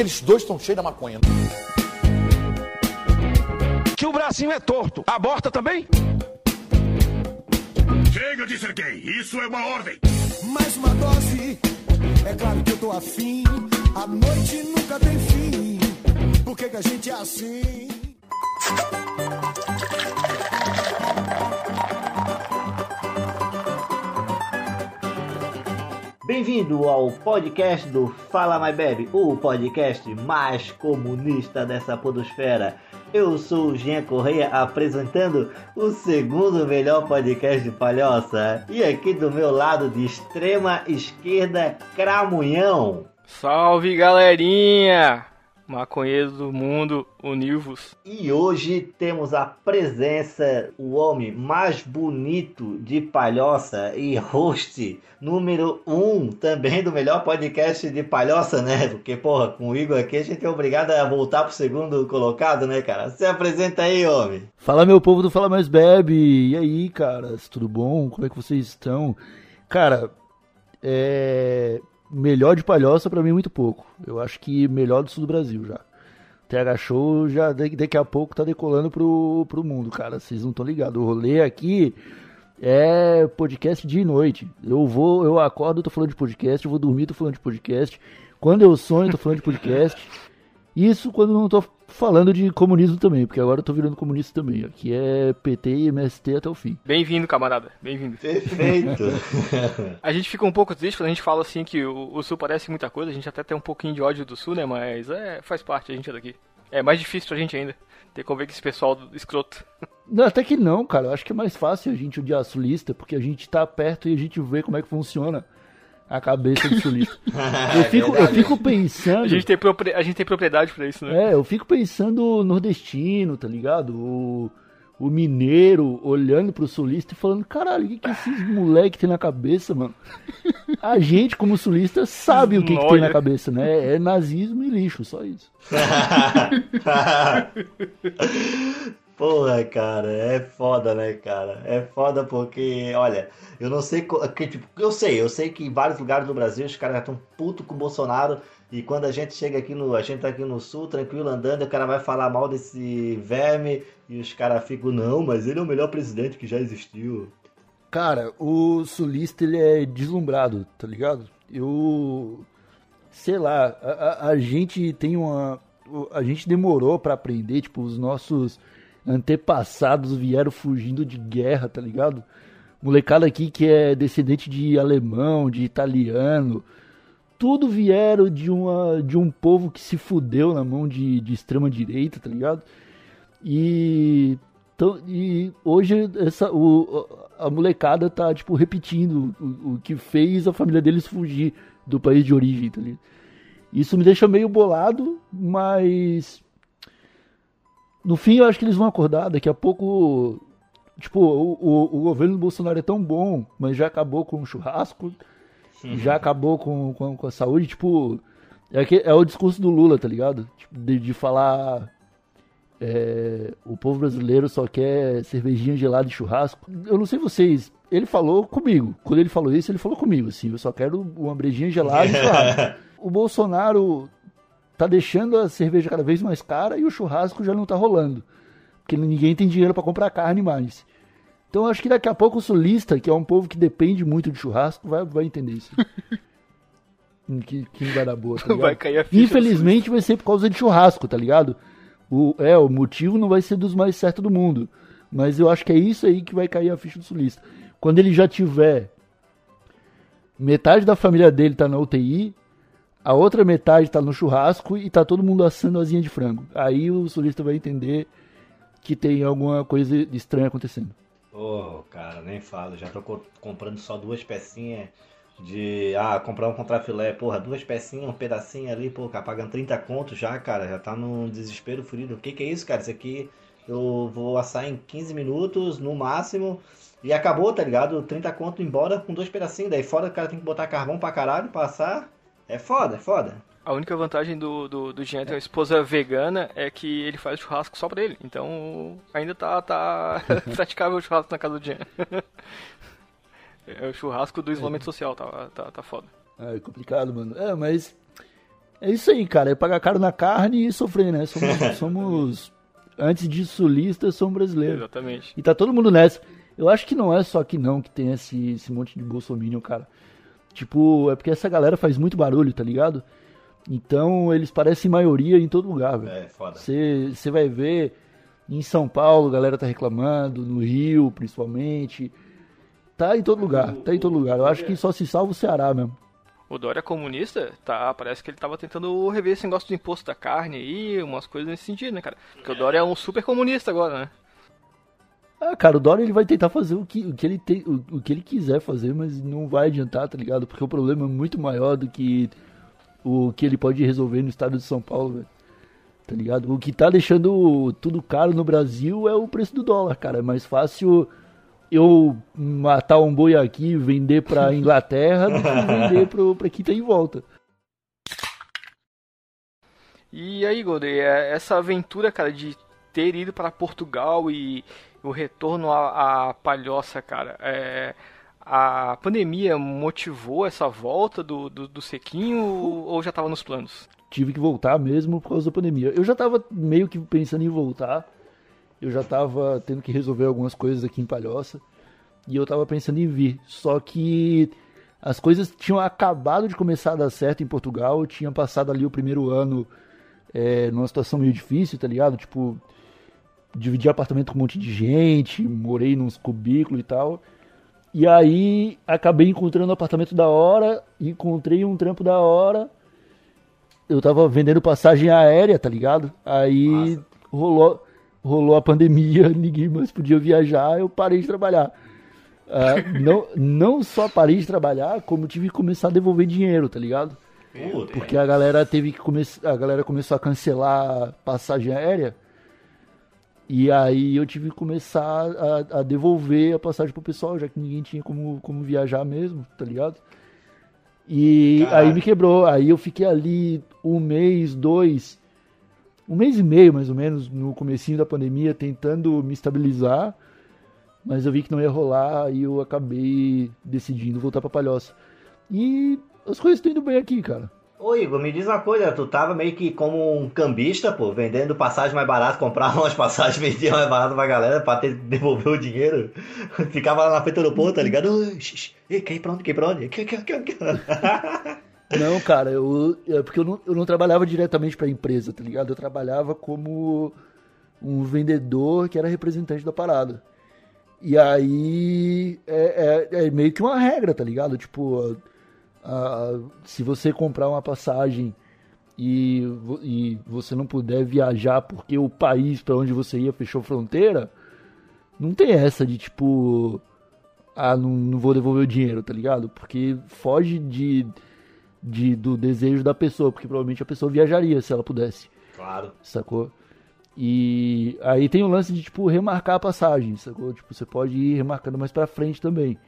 que eles dois estão cheios da maconha. Que o bracinho é torto. Aborta também? Chega de ser gay, isso é uma ordem. Mais uma dose, é claro que eu tô afim. A noite nunca tem fim. Por que, que a gente é assim? Bem-vindo ao podcast do Fala My Baby, o podcast mais comunista dessa podosfera. Eu sou o Jean Correia apresentando o segundo melhor podcast de palhoça. E aqui do meu lado de extrema esquerda, Cramunhão. Salve galerinha! Maconheiros do mundo, univos. E hoje temos a presença, o homem mais bonito de palhoça e host número um também do melhor podcast de palhoça, né? Porque, porra, com o Igor aqui a gente é obrigado a voltar pro segundo colocado, né, cara? Se apresenta aí, homem. Fala, meu povo do Fala Mais Bebe. E aí, caras, tudo bom? Como é que vocês estão? Cara, é melhor de palhoça para mim muito pouco. Eu acho que melhor do sul do Brasil já. TH Show já daqui a pouco tá decolando pro, pro mundo, cara. Vocês não estão ligados. O rolê aqui é podcast dia e noite. Eu vou, eu acordo, tô falando de podcast, eu vou dormir, tô falando de podcast. Quando eu sonho, tô falando de podcast. Isso quando não tô falando de comunismo também, porque agora eu tô virando comunista também. Aqui é PT e MST até o fim. Bem-vindo, camarada. Bem-vindo. Perfeito. a gente fica um pouco triste quando a gente fala assim que o, o, Sul parece muita coisa. A gente até tem um pouquinho de ódio do Sul, né? Mas é, faz parte, a gente é daqui. É mais difícil pra gente ainda. Ter que conviver com esse pessoal escroto. Não, até que não, cara. Eu acho que é mais fácil a gente odiar a sulista, porque a gente tá perto e a gente vê como é que funciona a cabeça do sulista. Eu fico, eu fico pensando. A gente, tem a gente tem propriedade pra isso, né? É, eu fico pensando nordestino, tá ligado? O, o mineiro olhando pro sulista e falando: caralho, o que, que esses moleque tem na cabeça, mano? A gente, como sulista, sabe o que, que tem na cabeça, né? É nazismo e lixo, só isso. Porra, cara, é foda, né, cara? É foda porque, olha, eu não sei. Que, tipo, eu sei, eu sei que em vários lugares do Brasil os caras já estão puto com o Bolsonaro. E quando a gente chega aqui no. A gente tá aqui no sul, tranquilo, andando, o cara vai falar mal desse verme. E os caras ficam, não, mas ele é o melhor presidente que já existiu. Cara, o sulista ele é deslumbrado, tá ligado? Eu. Sei lá, a, a gente tem uma. A gente demorou para aprender, tipo, os nossos antepassados vieram fugindo de guerra, tá ligado? Molecada aqui que é descendente de alemão, de italiano, tudo vieram de, uma, de um povo que se fudeu na mão de, de extrema direita, tá ligado? E, então, e hoje essa, o, a molecada tá, tipo, repetindo o, o que fez a família deles fugir do país de origem, tá ligado? Isso me deixa meio bolado, mas no fim, eu acho que eles vão acordar. Daqui a pouco. Tipo, o, o, o governo do Bolsonaro é tão bom, mas já acabou com o churrasco, uhum. já acabou com, com, com, a saúde. Tipo, é, que, é o discurso do Lula, tá ligado? Tipo, de, de falar. É, o povo brasileiro só quer cervejinha gelada e churrasco. Eu não sei vocês, ele falou comigo. Quando ele falou isso, ele falou comigo, assim, eu só quero uma brejinha gelada e churrasco. o Bolsonaro tá deixando a cerveja cada vez mais cara e o churrasco já não tá rolando. Porque ninguém tem dinheiro para comprar carne mais. Então acho que daqui a pouco o sulista, que é um povo que depende muito de churrasco, vai, vai entender isso. que, que vai dar boa, tá vai cair a ficha Infelizmente vai ser por causa de churrasco, tá ligado? O, é, o motivo não vai ser dos mais certos do mundo. Mas eu acho que é isso aí que vai cair a ficha do sulista. Quando ele já tiver metade da família dele tá na UTI, a outra metade tá no churrasco e tá todo mundo assando asinha de frango. Aí o sulista vai entender que tem alguma coisa estranha acontecendo. Ô, oh, cara, nem falo. Já tô co comprando só duas pecinhas de. Ah, comprar um contrafilé. Porra, duas pecinhas, um pedacinho ali, pô, cara, pagando 30 contos já, cara. Já tá num desespero furido. O que que é isso, cara? Isso aqui eu vou assar em 15 minutos no máximo. E acabou, tá ligado? 30 conto embora com dois pedacinhos. Daí fora o cara tem que botar carvão pra caralho, passar. É foda, é foda. A única vantagem do, do, do Jean ter uma esposa vegana é que ele faz churrasco só pra ele. Então ainda tá, tá praticável o churrasco na casa do Jean. é o churrasco do isolamento social, tá, tá, tá foda. É complicado, mano. É, mas É isso aí, cara. É pagar caro na carne e sofrer, né? Somos, somos antes de sulistas, somos brasileiros. Exatamente. E tá todo mundo nessa. Eu acho que não é só aqui não que tem esse, esse monte de bolsominion, cara. Tipo, é porque essa galera faz muito barulho, tá ligado? Então eles parecem maioria em todo lugar, velho. É, foda. Você vai ver em São Paulo, a galera tá reclamando, no Rio, principalmente. Tá em todo lugar, tá em todo lugar. Eu acho que só se salva o Ceará mesmo. O Dória comunista, tá, parece que ele tava tentando rever esse negócio do imposto da carne aí, umas coisas nesse sentido, né, cara? Porque o Dória é um super comunista agora, né? Ah, cara, o Dória ele vai tentar fazer o que, o que, ele, tem, o, o que ele quiser fazer, mas não vai adiantar, tá ligado? Porque o problema é muito maior do que o que ele pode resolver no estado de São Paulo, velho. Tá ligado? O que tá deixando tudo caro no Brasil é o preço do dólar, cara. É mais fácil eu matar um boi aqui e vender pra Inglaterra do que vender pro, pra quem tá em volta. E aí, Golden, é- essa aventura, cara, de ter ido para Portugal e o retorno à, à palhoça, cara, é, a pandemia motivou essa volta do, do, do Sequinho ou já tava nos planos? tive que voltar mesmo por causa da pandemia. Eu já tava meio que pensando em voltar. Eu já tava tendo que resolver algumas coisas aqui em Palhoça. E eu tava pensando em vir. Só que as coisas tinham acabado de começar a dar certo em Portugal. Eu tinha passado ali o primeiro ano é, numa situação meio difícil, tá ligado? Tipo, dividi apartamento com um monte de gente, morei nos cubículos e tal. E aí acabei encontrando um apartamento da hora, encontrei um trampo da hora eu tava vendendo passagem aérea, tá ligado? Aí rolou, rolou a pandemia, ninguém mais podia viajar, eu parei de trabalhar. Ah, não, não só parei de trabalhar, como tive que começar a devolver dinheiro, tá ligado? Puta, Porque a galera teve que começar. A galera começou a cancelar passagem aérea. E aí eu tive que começar a, a devolver a passagem pro pessoal, já que ninguém tinha como, como viajar mesmo, tá ligado? E Caralho. aí me quebrou. Aí eu fiquei ali um mês, dois, um mês e meio mais ou menos no comecinho da pandemia tentando me estabilizar, mas eu vi que não ia rolar e eu acabei decidindo voltar pra Palhoça. E as coisas estão indo bem aqui, cara. Ô Igor, me diz uma coisa, tu tava meio que como um cambista, pô, vendendo passagem mais barato, comprava umas passagens, vendia mais barato pra galera pra ter, devolver o dinheiro. Ficava lá na frente do aeroporto, tá ligado? Ei, pra onde? Quer, quer, quer, quer. Não, cara, eu, é porque eu não, eu não trabalhava diretamente pra empresa, tá ligado? Eu trabalhava como um vendedor que era representante da parada. E aí é, é- é meio que uma regra, tá ligado? Tipo, se você comprar uma passagem e, e você não puder viajar porque o país pra onde você ia fechou fronteira, não tem essa de tipo, ah, não, não vou devolver o dinheiro, tá ligado? Porque foge de, de do desejo da pessoa, porque provavelmente a pessoa viajaria se ela pudesse Claro. sacou? E aí tem o lance de, tipo, remarcar a passagem, sacou? Tipo, você pode ir remarcando mais pra frente também.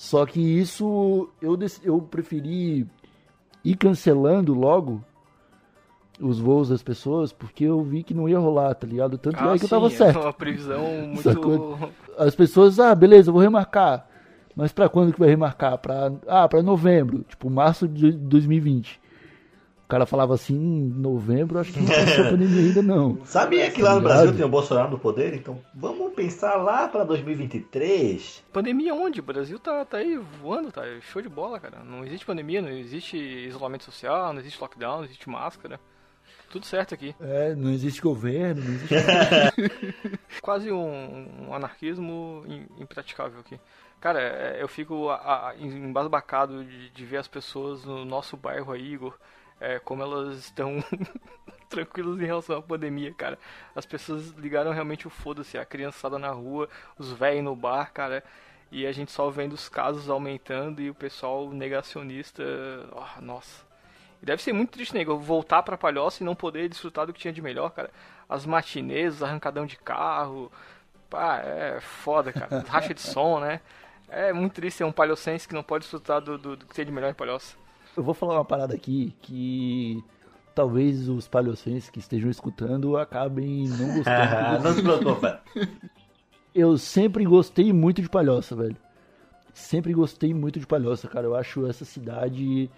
Só que isso eu, eu preferi ir cancelando logo os voos das pessoas, porque eu vi que não ia rolar, tá ligado? Tanto é que eu tava sim, certo. É uma previsão muito. As pessoas, ah, beleza, eu vou remarcar. Mas pra quando que vai remarcar? Pra, ah, pra novembro, tipo, março de 2020. O cara falava assim, em novembro, acho que não passou a pandemia ainda não. Sabia que lá no Tá? Brasil tem o Bolsonaro no poder? Então vamos pensar lá pra 2023. Pandemia onde? O Brasil tá, tá aí voando, tá? Show de bola, cara. Não existe pandemia, não existe isolamento social, não existe lockdown, não existe máscara. Tudo certo aqui. É, não existe governo, não existe. Quase um, um anarquismo im- impraticável aqui. Cara, é, eu fico a- a- embasbacado de, de ver as pessoas no nosso bairro aí, Igor, é, como elas estão tranquilas em relação à pandemia, cara. As pessoas ligaram realmente o foda-se, a criançada na rua, os velhos no bar, cara. E a gente só vendo os casos aumentando e o pessoal negacionista. ó, nossa. E deve ser muito triste, nego, voltar pra Palhoça e não poder desfrutar do que tinha de melhor, cara. As matinês, os arrancadão de carro. Pá, é foda, cara. Racha de som, né? É muito triste ser um palhocense que não pode desfrutar do, do, do que tem de melhor em Palhoça. Eu vou falar uma parada aqui que talvez os palhocenses que estejam escutando acabem não gostando. Não se preocupa. eu sempre gostei muito de Palhoça, velho. Sempre gostei muito de Palhoça, cara. Eu acho essa cidade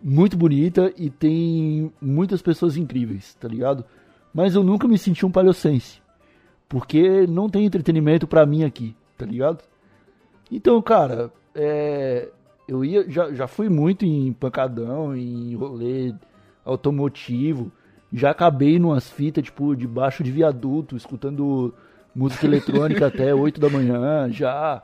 muito bonita e tem muitas pessoas incríveis, tá ligado? Mas eu nunca me senti um palhocense. Porque não tem entretenimento pra mim aqui, tá ligado? Então, cara, é, eu ia, já, já fui muito em pancadão, em rolê automotivo. Já acabei numas fitas, tipo, debaixo de viaduto, escutando música eletrônica até 8 da manhã. Já,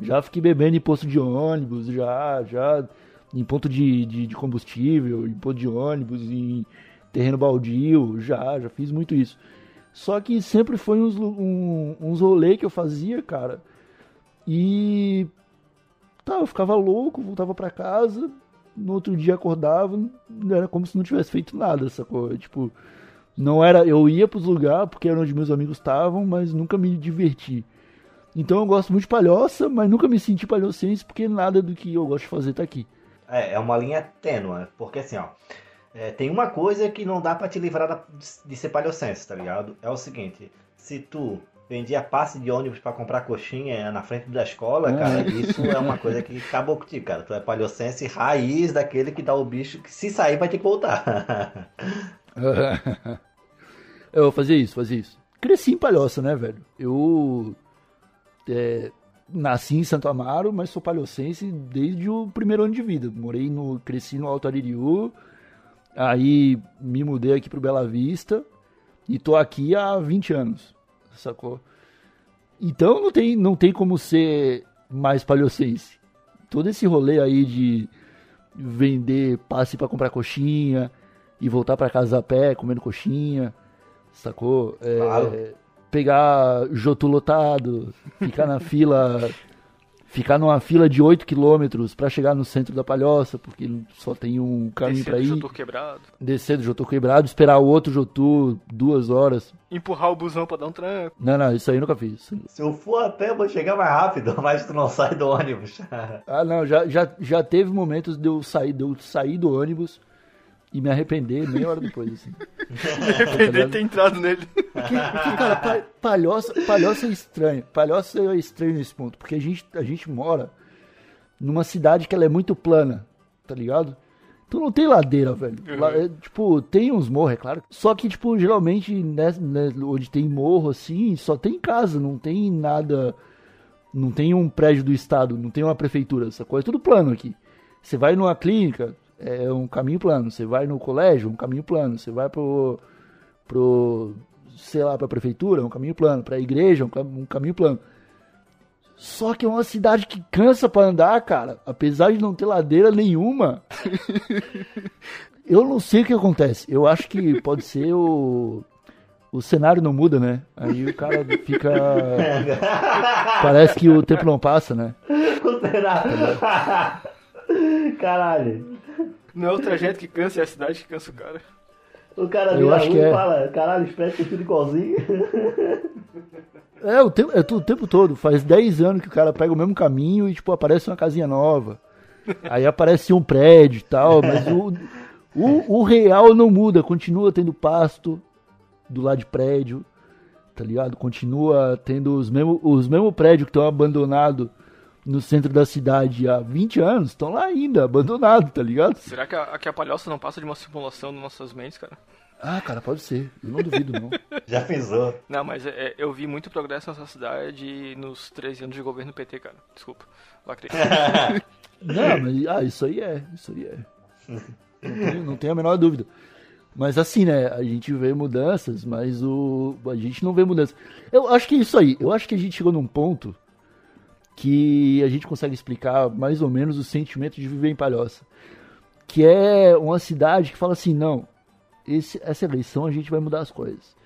já fiquei bebendo em posto de ônibus, já, já em ponto de, de, de combustível, em ponto de ônibus, em terreno baldio, já, já fiz muito isso. Só que sempre foi uns, um, uns rolê que eu fazia, cara. E tá, eu ficava louco, voltava para casa, no outro dia acordava, era como se não tivesse feito nada, sacou? Tipo, não era, eu ia pros lugares porque era onde meus amigos estavam, mas nunca me diverti. Então eu gosto muito de palhoça, mas nunca me senti palhocense porque nada do que eu gosto de fazer tá aqui. É, é uma linha tênua, porque assim, ó, é, tem uma coisa que não dá para te livrar de ser palhocense, tá ligado? É o seguinte, se tu vendia passe de ônibus para comprar coxinha na frente da escola, É. cara, isso é uma coisa que acabou contigo, cara. Tu é palhocense raiz daquele que dá o bicho que se sair vai ter que voltar. eu fazia isso, fazia isso. Cresci em palhoça, né, velho? Eu é, nasci em Santo Amaro, mas sou palhocense desde o primeiro ano de vida. Morei no, cresci no Alto Aririu, aí me mudei aqui pro Bela Vista e tô aqui há 20 anos, sacou? Então não tem, não tem como ser mais palhocense. Todo esse rolê aí de vender passe pra comprar coxinha e voltar pra casa a pé comendo coxinha, sacou? É, Claro. Pegar ficar na fila, ficar numa fila de 8 quilômetros pra chegar no centro da palhoça, porque só tem um caminho Descer pra do ir. Jotur quebrado. Descer do Jotu quebrado, esperar o outro Jotu duas horas. Empurrar o busão pra dar um tranco. Não, não, isso aí eu nunca fiz. se eu for a pé, eu vou chegar mais rápido, mas tu não sai do ônibus. Ah, não, já, já, já teve momentos de eu sair, de eu sair do ônibus e me arrepender meia hora depois, assim. Arrepender de ter entrado nele. Porque, porque, cara, pa- palhoça, palhoça é estranho. Palhoça é estranho nesse ponto. Porque a gente, a gente mora numa cidade que ela é muito plana, tá ligado? Então não tem ladeira, velho. Lá, é, tipo, tem uns morros, é claro. Só que, tipo, geralmente, né, né, onde tem morro, assim, só tem casa, não tem nada. Não tem um prédio do estado, não tem uma prefeitura, essa coisa. É tudo plano aqui. Você vai numa clínica, é um caminho plano. Você vai no colégio, um caminho plano. Você vai pro. pro sei lá, pra prefeitura, um caminho plano. Pra igreja, um, cam- um caminho plano. Só que é uma cidade que cansa pra andar, cara. Apesar de não ter ladeira nenhuma. Eu não sei o que acontece. Eu acho que pode ser o. O cenário não muda, né? Aí o cara fica. Parece que o tempo não passa, né? Caralho. Não é o trajeto que cansa, é a cidade que cansa o cara. O cara Eu acho a que e é. fala, caralho, espera que é tudo igualzinho. É, o tempo, é o tempo todo. Faz 10 anos que o cara pega o mesmo caminho e, tipo, aparece uma casinha nova. Aí aparece um prédio e tal, mas o, o, o real não muda. Continua tendo pasto do lado de prédio, tá ligado? Continua tendo os mesmos os mesmo prédios que estão abandonados no centro da cidade há 20 anos, estão lá ainda, abandonados, tá ligado? Será que a, que a palhoça não passa de uma simulação nas nossas mentes, cara? Ah, cara, pode ser. Eu não duvido, não. Já pensou. Não, mas é, é, eu vi muito progresso nessa cidade nos 13 anos de governo PT, cara. Desculpa. Lacrei. Não, mas ah, isso aí é, isso aí é. Não tenho, não tenho a menor dúvida. Mas assim, né, a gente vê mudanças, mas o a gente não vê mudanças. Eu acho que é isso aí. Eu acho que a gente chegou num ponto que a gente consegue explicar mais ou menos o sentimento de viver em Palhoça. Que é uma cidade que fala assim, não, esse, essa eleição a gente vai mudar as coisas.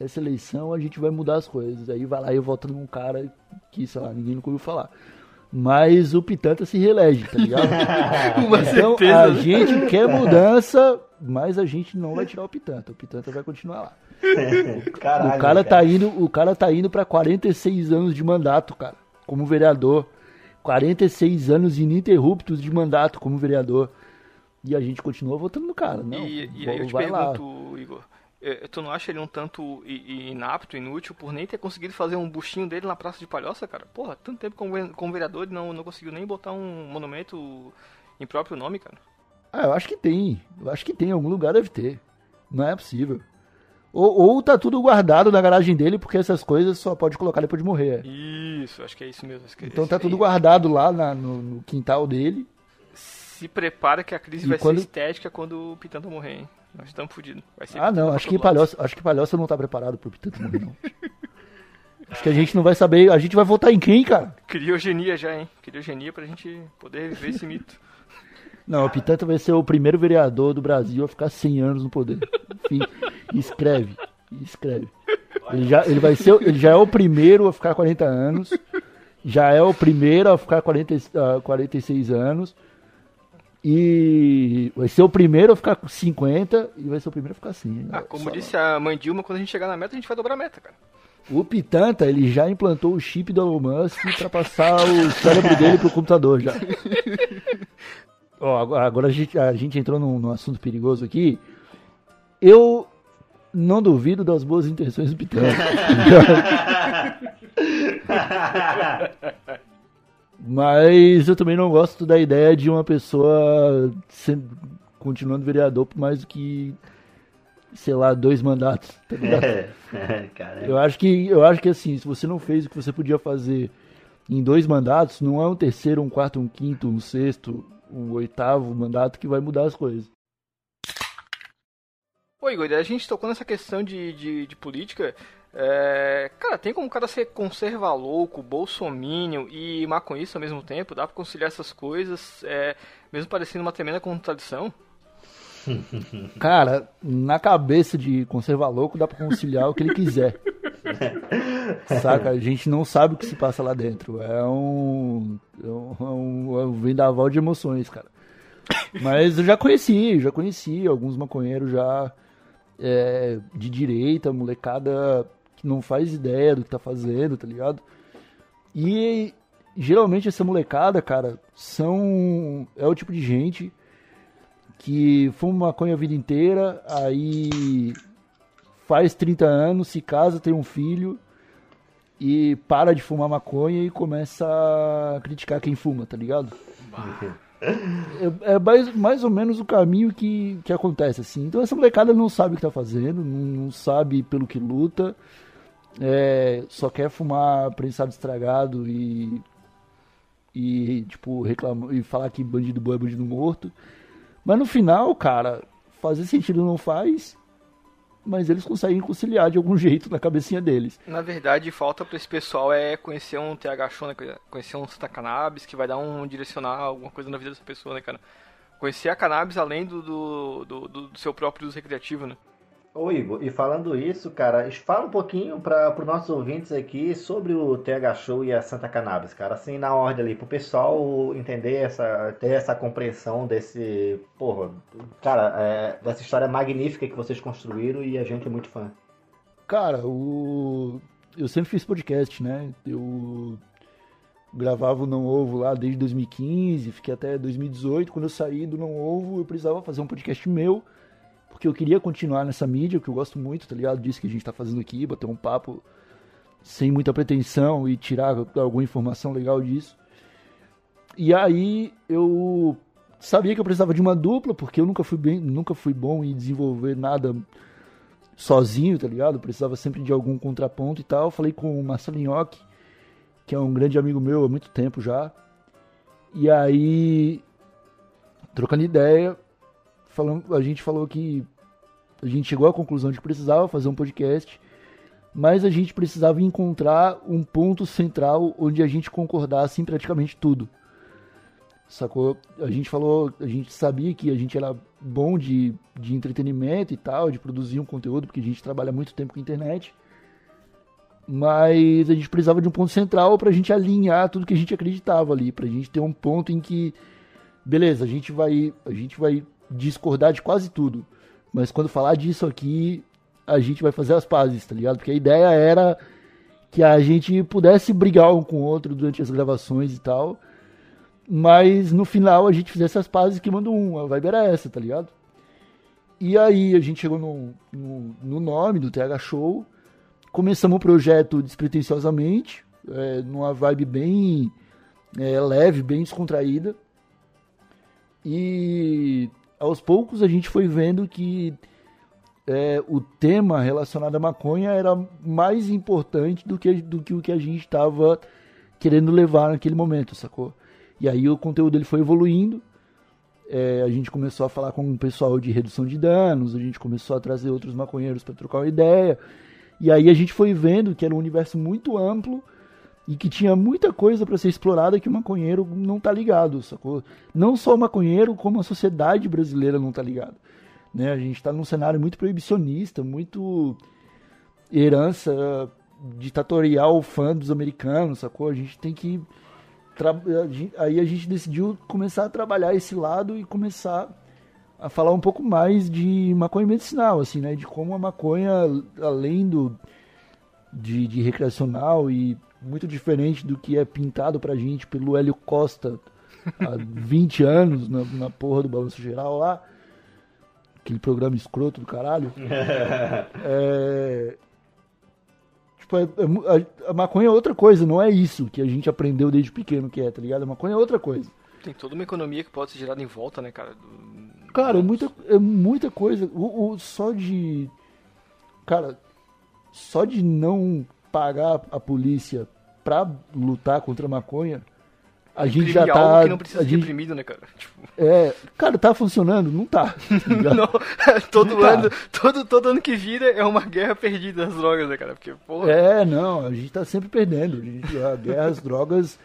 Essa eleição a gente vai mudar as coisas. Aí vai lá e vota num cara que, sei lá, ninguém nunca ouviu falar. Mas o Pitanta se reelege, tá ligado? Uma então certeza, a né? gente quer mudança, mas a gente não vai tirar o Pitanta. O Pitanta vai continuar lá. Caralho. o cara tá indo, o cara tá indo para 46 anos de mandato, cara, como vereador. 46 anos ininterruptos de mandato como vereador. E a gente continua votando no cara, não. e, e aí eu te vai lá. pergunto, Igor, eh, tu não acha ele um tanto inapto, inútil, por nem ter conseguido fazer um buchinho dele na Praça de Palhoça, cara? Porra, tanto tempo como, ve- como vereador e não, não conseguiu nem botar um monumento em próprio nome, cara. Ah, eu acho que tem. Eu acho que tem. Em algum lugar deve ter. Não é possível. Ou, ou tá tudo guardado na garagem dele, porque essas coisas só pode colocar depois de morrer. Isso, acho que é isso mesmo. é Então tá tudo aí. guardado lá na- no, no quintal dele. Se prepara que a crise E vai quando- ser estética quando o Pitanta morrer, hein? Nós estamos fodidos. Ah, não. Acho que. Palhoça, acho que Palhoça não tá preparado pro tanto morrer, não. Acho que a gente não vai saber. A gente vai votar em quem, cara? Criogenia já, hein? Criogenia pra gente poder reviver esse mito. Não, o Pitanta vai ser o primeiro vereador do Brasil a ficar 100 anos no poder. Enfim, escreve. Escreve. Ele já, ele, vai ser, ele já é o primeiro a ficar 40 anos. Já é o primeiro a ficar 40, ah, 46 anos. E vai ser o primeiro a ficar com 50 e vai ser o primeiro a ficar 100. Ah, como Só- disse a mãe Dilma, quando a gente chegar na meta, a gente vai dobrar a meta, cara. O Pitanta, ele já implantou o chip do Elon Musk pra passar o cérebro dele pro computador já. Ó, agora a gente, a gente entrou num, num assunto perigoso aqui. Eu não duvido das boas intenções do Pitanta. Mas eu também não gosto da ideia de uma pessoa ser- continuando vereador por mais do que, sei lá, dois mandatos. Tá ligado? É, cara. Eu acho que eu acho que assim, se você não fez o que você podia fazer em dois mandatos, não é um terceiro, um quarto, um quinto, um sexto, um oitavo mandato que vai mudar as coisas. Ô Igor, a gente tocou nessa questão de, de, de política. É, cara, tem como o cara ser conserva louco, bolsomínio e maconhista ao mesmo tempo? Dá pra conciliar essas coisas, é, mesmo parecendo uma tremenda contradição? Cara, na cabeça de conservar louco dá pra conciliar o que ele quiser. Saca? A gente não sabe o que se passa lá dentro. É um, é um, é um, é um vendaval de emoções, cara. Mas eu já conheci, já conheci alguns maconheiros já é, de direita, molecada que não faz ideia do que tá fazendo, tá ligado? E geralmente essa molecada, cara, são. É o tipo de gente que fuma maconha a vida inteira, aí faz 30 anos, se casa, tem um filho e para de fumar maconha e começa a criticar quem fuma, tá ligado? É, é mais, mais ou menos o caminho que, que acontece, assim. Então essa molecada não sabe o que tá fazendo, não, não sabe pelo que luta, é, só quer fumar prensado estragado e, e tipo, reclamar e falar que bandido bom é bandido morto. Mas no final, cara, fazer sentido não faz, mas eles conseguem conciliar de algum jeito na cabecinha deles. Na verdade, falta pra esse pessoal é conhecer um TH Show, né? Conhecer um Santa Cannabis, que vai dar um direcionar alguma coisa na vida dessa pessoa, né, cara? Conhecer a cannabis além do, do, do, do seu próprio uso recreativo, né? Ô Igor, e falando isso, cara, fala um pouquinho para os nossos ouvintes aqui sobre o TH Show e a Santa Cannabis, cara, assim na ordem ali, pro pessoal entender essa, ter essa compreensão desse, porra, cara, é, dessa história magnífica que vocês construíram e a gente é muito fã. Cara, o... eu sempre fiz podcast, né? Eu gravava o Não Ovo lá desde 2015, fiquei até 2018. Quando eu saí do Não Ovo, eu precisava fazer um podcast meu, porque eu queria continuar nessa mídia, que eu gosto muito, tá ligado? Disso que a gente tá fazendo aqui, bater um papo sem muita pretensão e tirar alguma informação legal disso. E aí eu sabia que eu precisava de uma dupla, porque eu nunca fui bem, nunca fui bom em desenvolver nada sozinho, tá ligado? Eu precisava sempre de algum contraponto e tal. Falei com o Marcelo Nhoque, que é um grande amigo meu há muito tempo já. E aí, trocando ideia, falando, a gente falou que a gente chegou à conclusão de que precisava fazer um podcast, mas a gente precisava encontrar um ponto central onde a gente concordasse em praticamente tudo. Sacou? A gente falou, a gente sabia que a gente era bom de, de entretenimento e tal, de produzir um conteúdo, porque a gente trabalha muito tempo com internet. Mas a gente precisava de um ponto central pra gente alinhar tudo que a gente acreditava ali, pra gente ter um ponto em que beleza, a gente vai, a gente vai discordar de quase tudo, mas quando falar disso aqui, a gente vai fazer as pazes, tá ligado? Porque a ideia era que a gente pudesse brigar um com o outro durante as gravações e tal, mas no final a gente fizesse as pazes que manda um, a vibe era essa, tá ligado? E aí a gente chegou no, no, no nome do TH Show, começamos o projeto despretensiosamente, é, numa vibe bem é, leve, bem descontraída. E aos poucos a gente foi vendo que é, o tema relacionado à maconha era mais importante do que, do que o que a gente estava querendo levar naquele momento, sacou? E aí o conteúdo dele foi evoluindo. É, a gente começou a falar com o pessoal de redução de danos, a gente começou a trazer outros maconheiros para trocar uma ideia. E aí a gente foi vendo que era um universo muito amplo e que tinha muita coisa para ser explorada que o maconheiro não tá ligado, sacou? Não só o maconheiro, como a sociedade brasileira não tá ligado. Né? A gente está num cenário muito proibicionista, muito herança ditatorial fã dos americanos, sacou? A gente tem que aí a gente decidiu começar a trabalhar esse lado e começar a falar um pouco mais de maconha medicinal, assim, né? De como a maconha, além do de, de recreacional e muito diferente do que é pintado pra gente pelo Hélio Costa há 20 anos na, na porra do Balanço Geral lá, aquele programa escroto do caralho. é, tipo, é, é, a, a, maconha é outra coisa, não é isso que a gente aprendeu desde pequeno que é, tá ligado? A maconha é outra coisa. Tem toda uma economia que pode ser gerada em volta, né, cara? Do... Cara, é muita, é muita coisa. O, o, só de. Cara, só de não pagar a polícia pra lutar contra a maconha a gente já tá. Algo que não precisa ser gente... reprimido, né, cara? Tipo... É, cara, tá funcionando? Não tá. tá não, todo não tá. ano, tá. todo, todo ano que vira é uma guerra perdida das drogas, né, cara? Porque, porra. É, não, a gente tá sempre perdendo. A, gente, a guerra às drogas,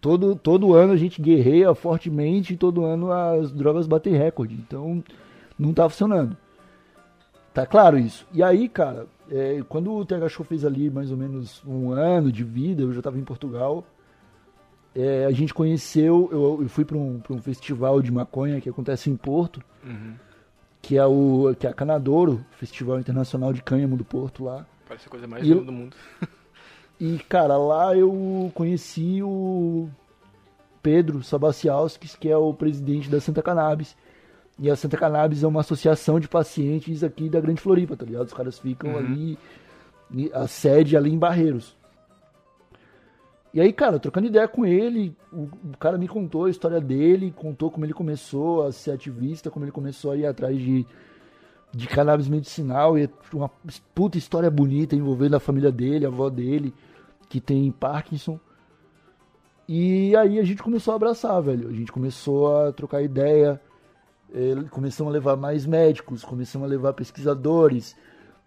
todo, todo ano a gente guerreia fortemente e todo ano as drogas batem recorde. Então, não tá funcionando. Tá claro isso. E aí, cara, é, quando o TH Show fez ali mais ou menos um ano de vida, eu já tava em Portugal é, a gente conheceu, eu, eu fui para um, um festival de maconha que acontece em Porto, uhum. que é o que é a Canadouro, Festival Internacional de Cânhamo do Porto lá. Parece a coisa mais linda do mundo. e, cara, lá eu conheci o Pedro Sabacialskis, que é o presidente da Santa Cannabis. E a Santa Cannabis é uma associação de pacientes aqui da Grande Floripa, tá ligado? Os caras ficam uhum. ali, a sede ali em Barreiros. E aí, cara, trocando ideia com ele, o, o, cara me contou a história dele, contou como ele começou a ser ativista, como ele começou a ir atrás de, de cannabis medicinal, e uma puta história bonita envolvendo a família dele, a avó dele, que tem Parkinson. E aí a gente começou a abraçar, velho. A gente começou a trocar ideia, é, começamos a levar mais médicos, começamos a levar pesquisadores.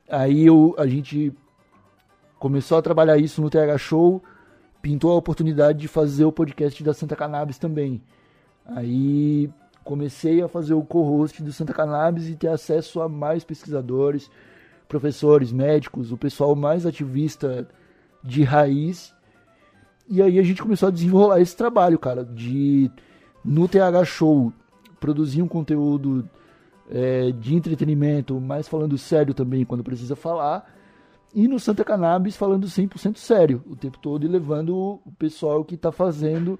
Aí eu, a gente começou a trabalhar isso no TH Show pintou a oportunidade de fazer o podcast da Santa Cannabis também. Aí comecei a fazer o co-host do Santa Cannabis e ter acesso a mais pesquisadores, professores, médicos, o pessoal mais ativista de raiz. E aí a gente começou a desenrolar esse trabalho, cara, de no TH Show produzir um conteúdo é, de entretenimento, mas falando sério também quando precisa falar e no Santa Cannabis falando 100% sério o tempo todo e levando o pessoal que está fazendo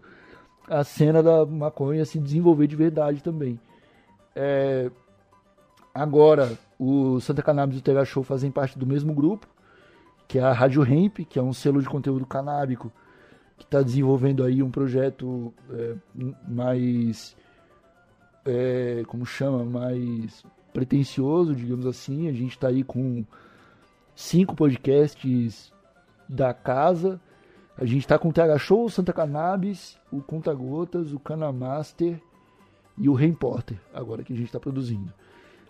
a cena da maconha se desenvolver de verdade também. É, agora, o Santa Cannabis e o TH Show fazem parte do mesmo grupo, que é a Rádio Hemp, que é um selo de conteúdo canábico que está desenvolvendo aí um projeto é, mais, é, como chama, mais pretencioso, digamos assim. A gente está aí com cinco podcasts da casa. A gente está com o TH Show, o Santa Cannabis, o Conta Gotas, o Canamaster e o Rain Porter, agora que a gente está produzindo.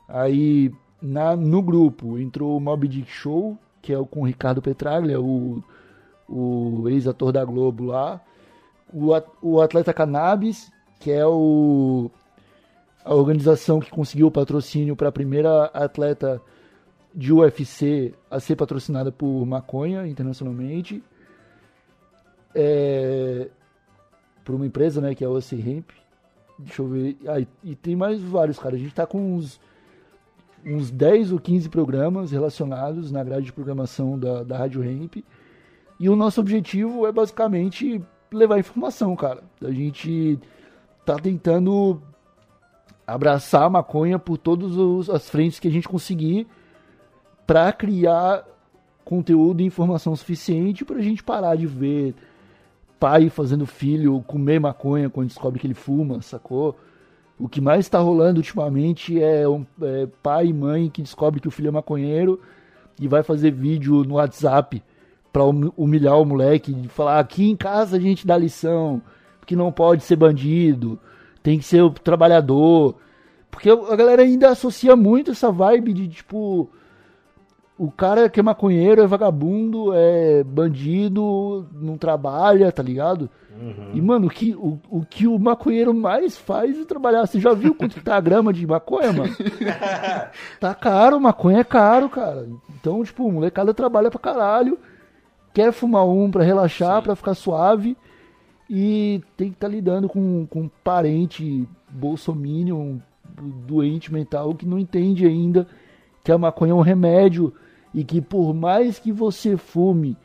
Aí na, no grupo entrou o Mob Dick Show, que é o com o Ricardo Petraglia, o, o ex-ator da Globo lá. O, o Atleta Cannabis, que é o, a organização que conseguiu o patrocínio para a primeira atleta de UFC a ser patrocinada por maconha internacionalmente. É, por uma empresa, né, que é a OC Hemp. Deixa eu ver. Ah, e, e, tem mais vários, cara. A gente tá com uns, uns 10 ou 15 programas relacionados na grade de programação da, da Rádio Hemp. E o nosso objetivo é basicamente levar informação, cara. A gente tá tentando abraçar a maconha por todas as frentes que a gente conseguir para criar conteúdo e informação suficiente para a gente parar de ver pai fazendo filho comer maconha quando descobre que ele fuma, sacou? O que mais tá rolando ultimamente é, um, é pai e mãe que descobre que o filho é maconheiro e vai fazer vídeo no WhatsApp pra hum- humilhar o moleque, de falar aqui em casa a gente dá lição, que não pode ser bandido, tem que ser o trabalhador. Porque a galera ainda associa muito essa vibe de tipo o cara que é maconheiro, é vagabundo, é bandido, não trabalha, tá ligado? E, mano, o que, o, o que o maconheiro mais faz é trabalhar. Você já viu quanto que tá a grama de maconha, mano? tá caro, maconha é caro, cara. Então, tipo, o molecada trabalha pra caralho, quer fumar um pra relaxar, pra ficar suave, e tem que estar lidando com, com um parente bolsominion, doente mental, que não entende ainda que a maconha é um remédio e que por mais que você fume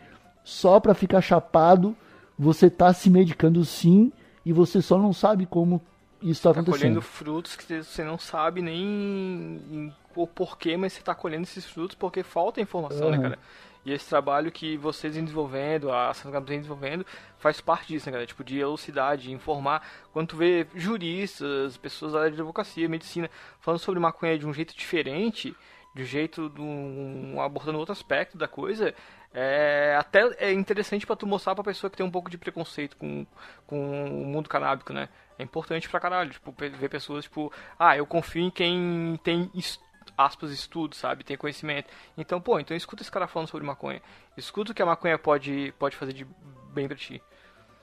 só pra ficar chapado, você tá se medicando sim e você só não sabe como isso tá Tá acontecendo. colhendo frutos que você não sabe nem em- o porquê, mas você tá colhendo esses frutos porque falta informação, né, Aham. cara? E esse trabalho que vocês vem desenvolvendo, a Santa Catarina vem desenvolvendo, faz parte disso, né, cara? Tipo, de elucidar, de informar. Quando tu vê juristas, pessoas da área de advocacia, medicina, falando sobre maconha de um jeito diferente, de um jeito, de um, abordando outro aspecto da coisa, é até é interessante pra tu mostrar pra pessoa que tem um pouco de preconceito com, com o mundo canábico, né? É importante pra caralho, tipo, ver pessoas, tipo, ah, eu confio em quem tem, es- aspas, estudo, sabe? Tem conhecimento. Então, pô, então escuta esse cara falando sobre maconha. Escuta o que a maconha pode, pode fazer de bem pra ti.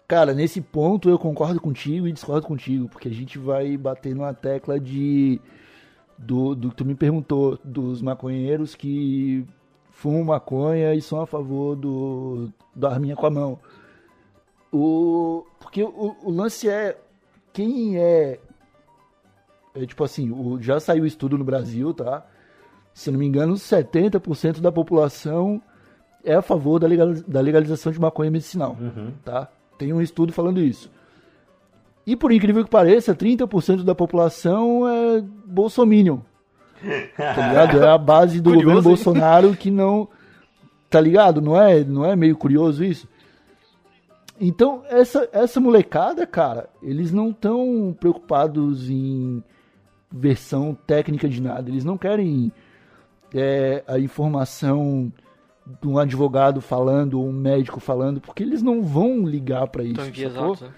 Cara, nesse ponto eu concordo contigo e discordo contigo, porque a gente vai bater numa tecla de. Do, do que tu me perguntou, dos maconheiros que fumam maconha e são a favor do, do arminha com a mão. O, porque o, o lance é. Quem é. É tipo assim, o, já saiu estudo no Brasil, tá? Se não me engano, 70% da população é a favor da, legal, da legalização de maconha medicinal tá? Tem um estudo falando isso. E por incrível que pareça, 30% da população é bolsominion. Tá ligado? É a base do Curioso, governo hein? Bolsonaro que não tá ligado? Não é, não é meio curioso isso? Então, essa essa molecada, cara, eles não estão preocupados em versão técnica de nada. Eles não querem é, a informação de um advogado falando ou um médico falando, porque eles não vão ligar pra isso. Então, enviesados, né?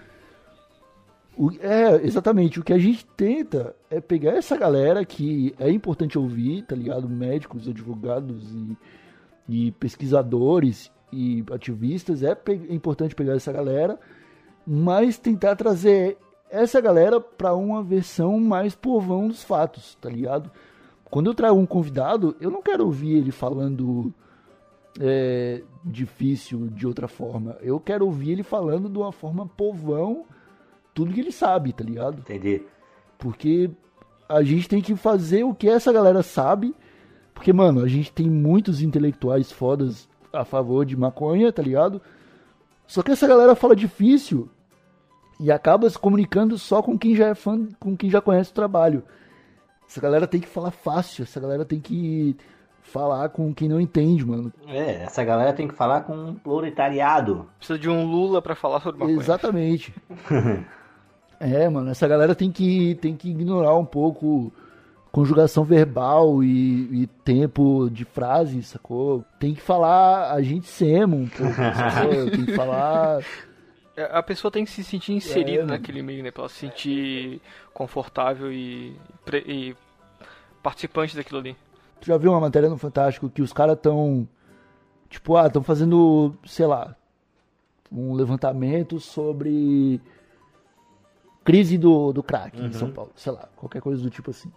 O- é, exatamente. O que a gente tenta é pegar essa galera que é importante ouvir, tá ligado? Médicos, advogados e, e pesquisadores e ativistas. É, pe- é importante pegar essa galera, mas tentar trazer essa galera pra uma versão mais povão dos fatos, tá ligado? Quando eu trago um convidado, eu não quero ouvir ele falando é, difícil de outra forma. Eu quero ouvir ele falando de uma forma povão tudo que ele sabe, tá ligado? Entendi. Porque a gente tem que fazer o que essa galera sabe. Porque, mano, a gente tem muitos intelectuais fodas a favor de maconha, tá ligado? Só que essa galera fala difícil e acaba se comunicando só com quem já é fã, com quem já conhece o trabalho. Essa galera tem que falar fácil, essa galera tem que falar com quem não entende, mano. É, essa galera tem que falar com um proletariado. Precisa de um Lula pra falar sobre maconha. Exatamente. é, mano, essa galera tem que, tem que ignorar um pouco conjugação verbal e, e tempo de frase, sacou? Tem que falar a gente sema um pouco, sacou? Tem que falar. É, A pessoa tem que se sentir inserida É, naquele meio, né? Pra ela se sentir confortável e, pre- e participante daquilo ali. Tu já viu uma matéria no Fantástico que os caras tão. Tipo, ah, estão fazendo, sei lá, um levantamento sobre crise do, do crack em São Paulo, sei lá, qualquer coisa do tipo assim.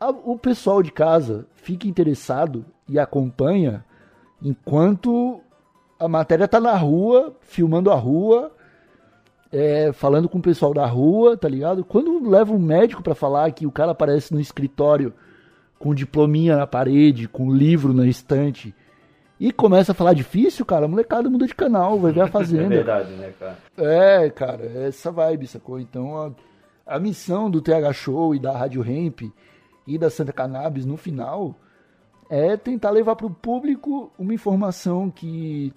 A- o pessoal de casa fica interessado e acompanha enquanto a matéria tá na rua, filmando a rua, é, falando com o pessoal da rua, tá ligado? Quando leva um médico pra falar que o cara aparece no escritório com um diplominha na parede, com um livro na estante, e começa a falar difícil, cara, a molecada muda de canal, vai ver a É fazenda. verdade, né, cara? É, cara, é essa vibe, sacou? Então a, a missão do TH Show e da Rádio Hemp e da Santa Cannabis no final é tentar levar pro público uma informação que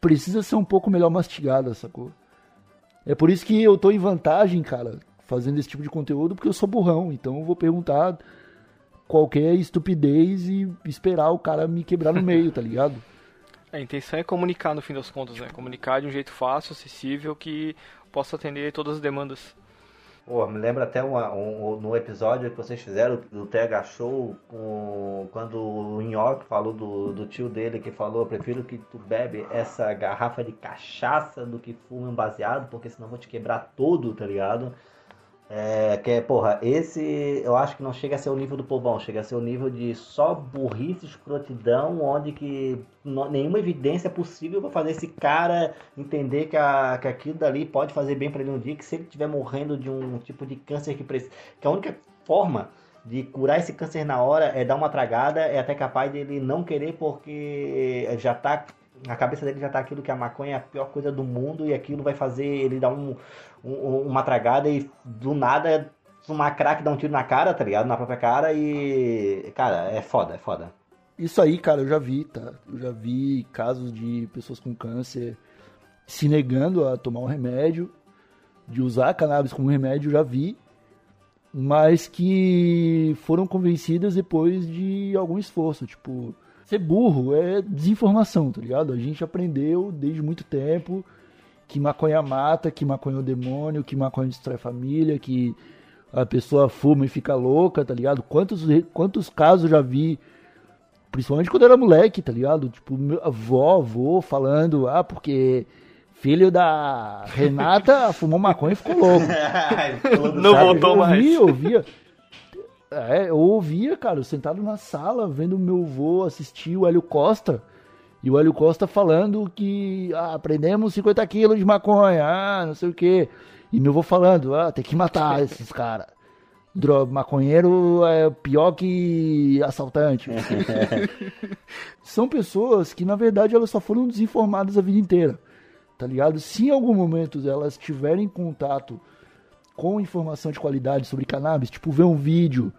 precisa ser um pouco melhor mastigada, sacou? É por isso que eu tô em vantagem, cara, fazendo esse tipo de conteúdo, porque eu sou burrão. Então eu vou perguntar qualquer estupidez e esperar o cara me quebrar no meio, tá ligado? A intenção é comunicar no fim das contas, né? Comunicar de um jeito fácil, acessível, que possa atender todas as demandas. Pô, me lembra até uma- um- um- no episódio que vocês fizeram do TH Show, quando o Nhoque falou do, do tio dele, que falou, prefiro que tu bebe essa garrafa de cachaça do que fume um baseado, porque senão vou te quebrar todo, tá ligado? É, que é, porra, esse eu acho que não chega a ser o nível do povão, chega a ser o nível de só burrice, escrotidão, onde que no- nenhuma evidência possível pra fazer esse cara entender que, a, que aquilo dali pode fazer bem pra ele um dia, que se ele estiver morrendo de um tipo de câncer que precisa. Que a única forma de curar esse câncer na hora é dar uma tragada, é até capaz dele não querer porque já tá. Na cabeça dele já tá aquilo que a maconha é a pior coisa do mundo e aquilo vai fazer ele dar um, um- uma tragada e do nada uma crack dá um tiro na cara, tá ligado? Na própria cara e. Cara, é foda, é foda. Isso aí, cara, eu já vi, tá? Eu já vi casos de pessoas com câncer se negando a tomar um remédio, de usar cannabis como remédio, já vi, mas que foram convencidas depois de algum esforço. Tipo, ser burro é desinformação, tá ligado? A gente aprendeu desde muito tempo que maconha mata, que maconha é o demônio, que maconha destrói a família, que a pessoa fuma e fica louca, tá ligado? Quantos, quantos casos eu já vi Principalmente quando eu era moleque, tá ligado? Tipo, meu avó, avô falando, ah, porque filho da Renata fumou maconha e ficou louco. Não Sabe? voltou eu mais. Ouvia, eu ouvia. É, eu ouvia, cara, eu sentado na sala, vendo meu avô assistir o Hélio Costa. E o Hélio Costa falando que ah, aprendemos 50 quilos de maconha, ah, não sei o quê. E meu avô falando, ah, tem que matar esses caras. Maconheiro é pior que assaltante. São pessoas que, na verdade, elas só foram desinformadas a vida inteira. Tá ligado? Se em algum momento elas tiverem contato com informação de qualidade sobre cannabis, tipo ver um vídeo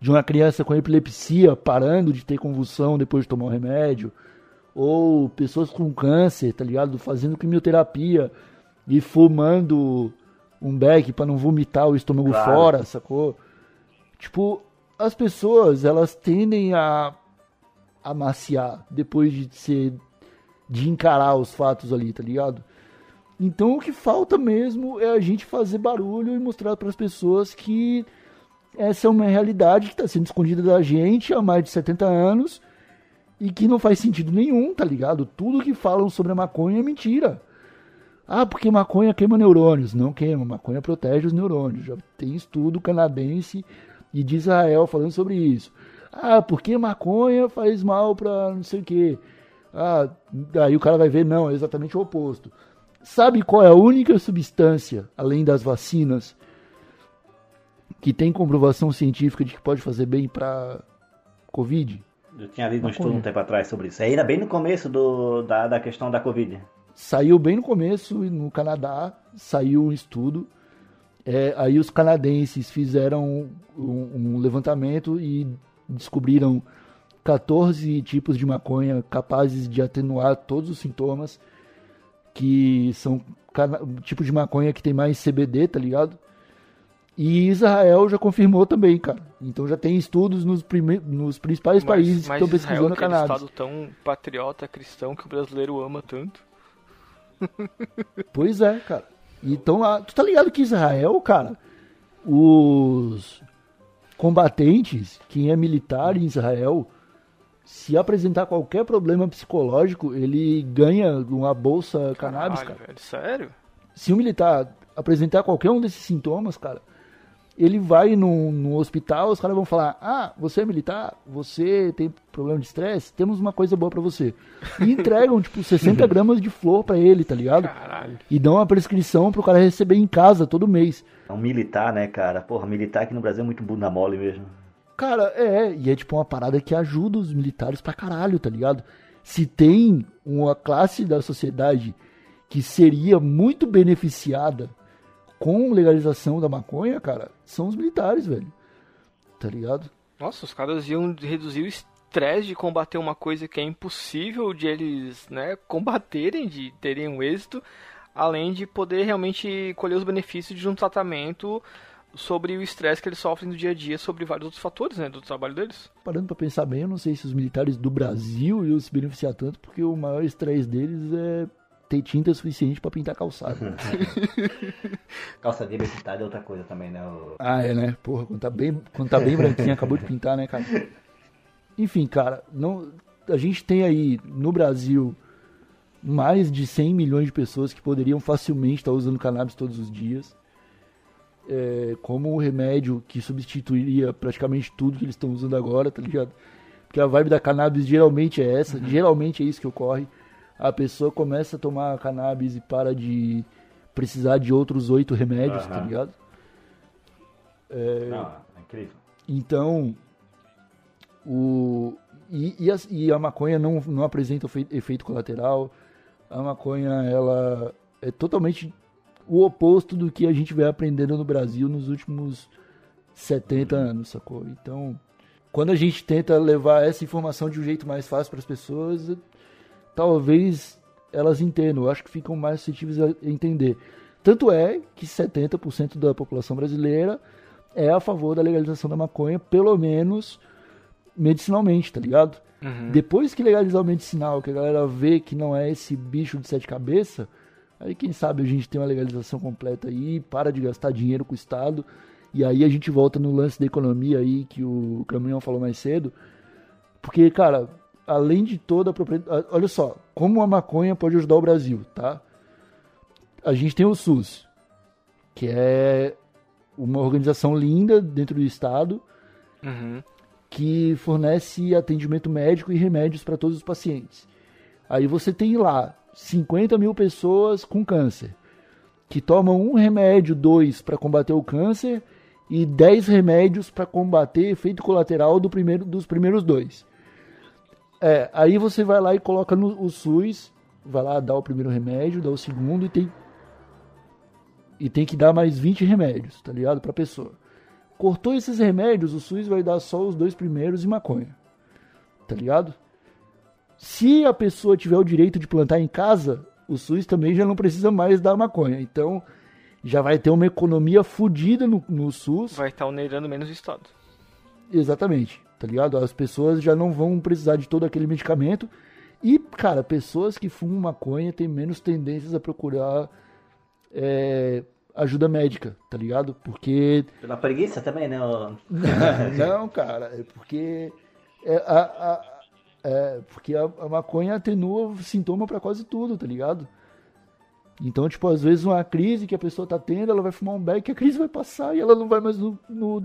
de uma criança com epilepsia parando de ter convulsão depois de tomar um remédio, ou pessoas com câncer, tá ligado? Fazendo quimioterapia e fumando um beck para não vomitar o estômago Claro. fora, sacou? Tipo, as pessoas, elas tendem a amaciar depois de ser de encarar os fatos ali, tá ligado? Então o que falta mesmo é a gente fazer barulho e mostrar para as pessoas que essa é uma realidade que está sendo escondida da gente há mais de 70 anos e que não faz sentido nenhum, tá ligado? Tudo que falam sobre a maconha é mentira. Ah, porque maconha queima neurônios. Não queima, maconha protege os neurônios. Já tem estudo canadense e de Israel falando sobre isso. Ah, porque maconha faz mal pra não sei o quê. Ah, aí o cara vai ver, não, é exatamente o oposto. Sabe qual é a única substância, além das vacinas, que tem comprovação científica de que pode fazer bem pra Covid? Eu tinha lido um estudo um tempo atrás sobre isso. Ainda bem no começo do, da, da questão da Covid. Saiu bem no começo, no Canadá, saiu um estudo. É, aí os canadenses fizeram um, um levantamento e descobriram 14 tipos de maconha capazes de atenuar todos os sintomas, que são tipos de maconha que tem mais CBD, tá ligado? E Israel já confirmou também, cara. Então já tem estudos nos, prime- nos principais países que estão Israel, pesquisando aquele cannabis. estado tão patriota cristão que o brasileiro ama tanto. Pois é, cara. Então, lá, tu tá ligado que Israel, cara, os combatentes, quem é militar em Israel, se apresentar qualquer problema psicológico, ele ganha uma bolsa cannabis, Caralho, cara. velho, sério? Se um militar apresentar qualquer um desses sintomas, cara, ele vai no, no hospital, os caras vão falar: Ah, você é militar? Você tem problema de estresse? Temos uma coisa boa pra você. E entregam, tipo, 60 gramas de flor pra ele, tá ligado? Caralho. E dão uma prescrição pro cara receber em casa todo mês. É um militar, né, cara? Porra, militar aqui no Brasil é muito bunda mole mesmo. Cara, é, e é tipo uma parada que ajuda os militares pra caralho, tá ligado? Se tem uma classe da sociedade que seria muito beneficiada com legalização da maconha, cara, são os militares, velho. Tá ligado? Nossa, os caras iam reduzir o estresse de combater uma coisa que é impossível de eles, né, combaterem, de terem um êxito, além de poder realmente colher os benefícios de um tratamento sobre o estresse que eles sofrem no dia a dia, sobre vários outros fatores né, do trabalho deles. Parando pra pensar bem, eu não sei se os militares do Brasil iam se beneficiar tanto, porque o maior estresse deles é ter tinta suficiente pra pintar calçado. Calça bem pintada é outra coisa também, né? O- Ah, é, né? Porra, quando tá bem, quando tá bem branquinha, acabou de pintar, né, cara? Enfim, cara, não, a gente tem aí no Brasil mais de 100 milhões de pessoas que poderiam facilmente estar usando cannabis todos os dias. É, como um remédio que substituiria praticamente tudo que eles estão usando agora, tá ligado? Porque a vibe da cannabis geralmente é essa, geralmente é isso que ocorre. A pessoa começa a tomar cannabis e para de precisar de outros oito remédios, tá Aham. ligado? Não, é incrível. Então, o, e, e, a, e a maconha não, não apresenta efe- efeito colateral. A maconha, ela é totalmente o oposto do que a gente vem aprendendo no Brasil nos últimos 70 anos, sacou? Então, quando a gente tenta levar essa informação de um jeito mais fácil para as pessoas, talvez elas entendam. Eu acho que ficam mais suscetíveis a entender. Tanto é que 70% da população brasileira é a favor da legalização da maconha, pelo menos medicinalmente, tá ligado? Depois que legalizar o medicinal, que a galera vê que não é esse bicho de sete cabeças, aí quem sabe a gente tem uma legalização completa aí, para de gastar dinheiro com o Estado, e aí a gente volta no lance da economia aí que o Caminhão falou mais cedo, porque, cara, além de toda a propriedade. Olha só, como a maconha pode ajudar o Brasil, tá? A gente tem o SUS, que é uma organização linda dentro do Estado Uhum. que fornece atendimento médico e remédios para todos os pacientes. Aí você tem lá 50 mil pessoas com câncer, que tomam um remédio, dois para combater o câncer e 10 remédios para combater efeito colateral do primeiro, dos primeiros dois. É, aí você vai lá e coloca no o SUS, vai lá dar o primeiro remédio, dá o segundo e tem e tem que dar mais 20 remédios, tá ligado? Pra pessoa. Cortou esses remédios, o SUS vai dar só os dois primeiros e maconha. Tá ligado? Se a pessoa tiver o direito de plantar em casa, o SUS também já não precisa mais dar maconha. Então, já vai ter uma economia fodida no, no SUS. Vai estar onerando menos o Estado. Exatamente, tá ligado? As pessoas já não vão precisar de todo aquele medicamento. E, cara, pessoas que fumam maconha têm menos tendências a procurar é, ajuda médica, tá ligado? Porque Pela preguiça também, né? o- não, cara, é porque é, a, a- é, porque a, a maconha atenua sintoma pra quase tudo, tá ligado? Então, tipo, às vezes uma crise que a pessoa tá tendo, ela vai fumar um beck, a crise vai passar e ela não vai mais no, no,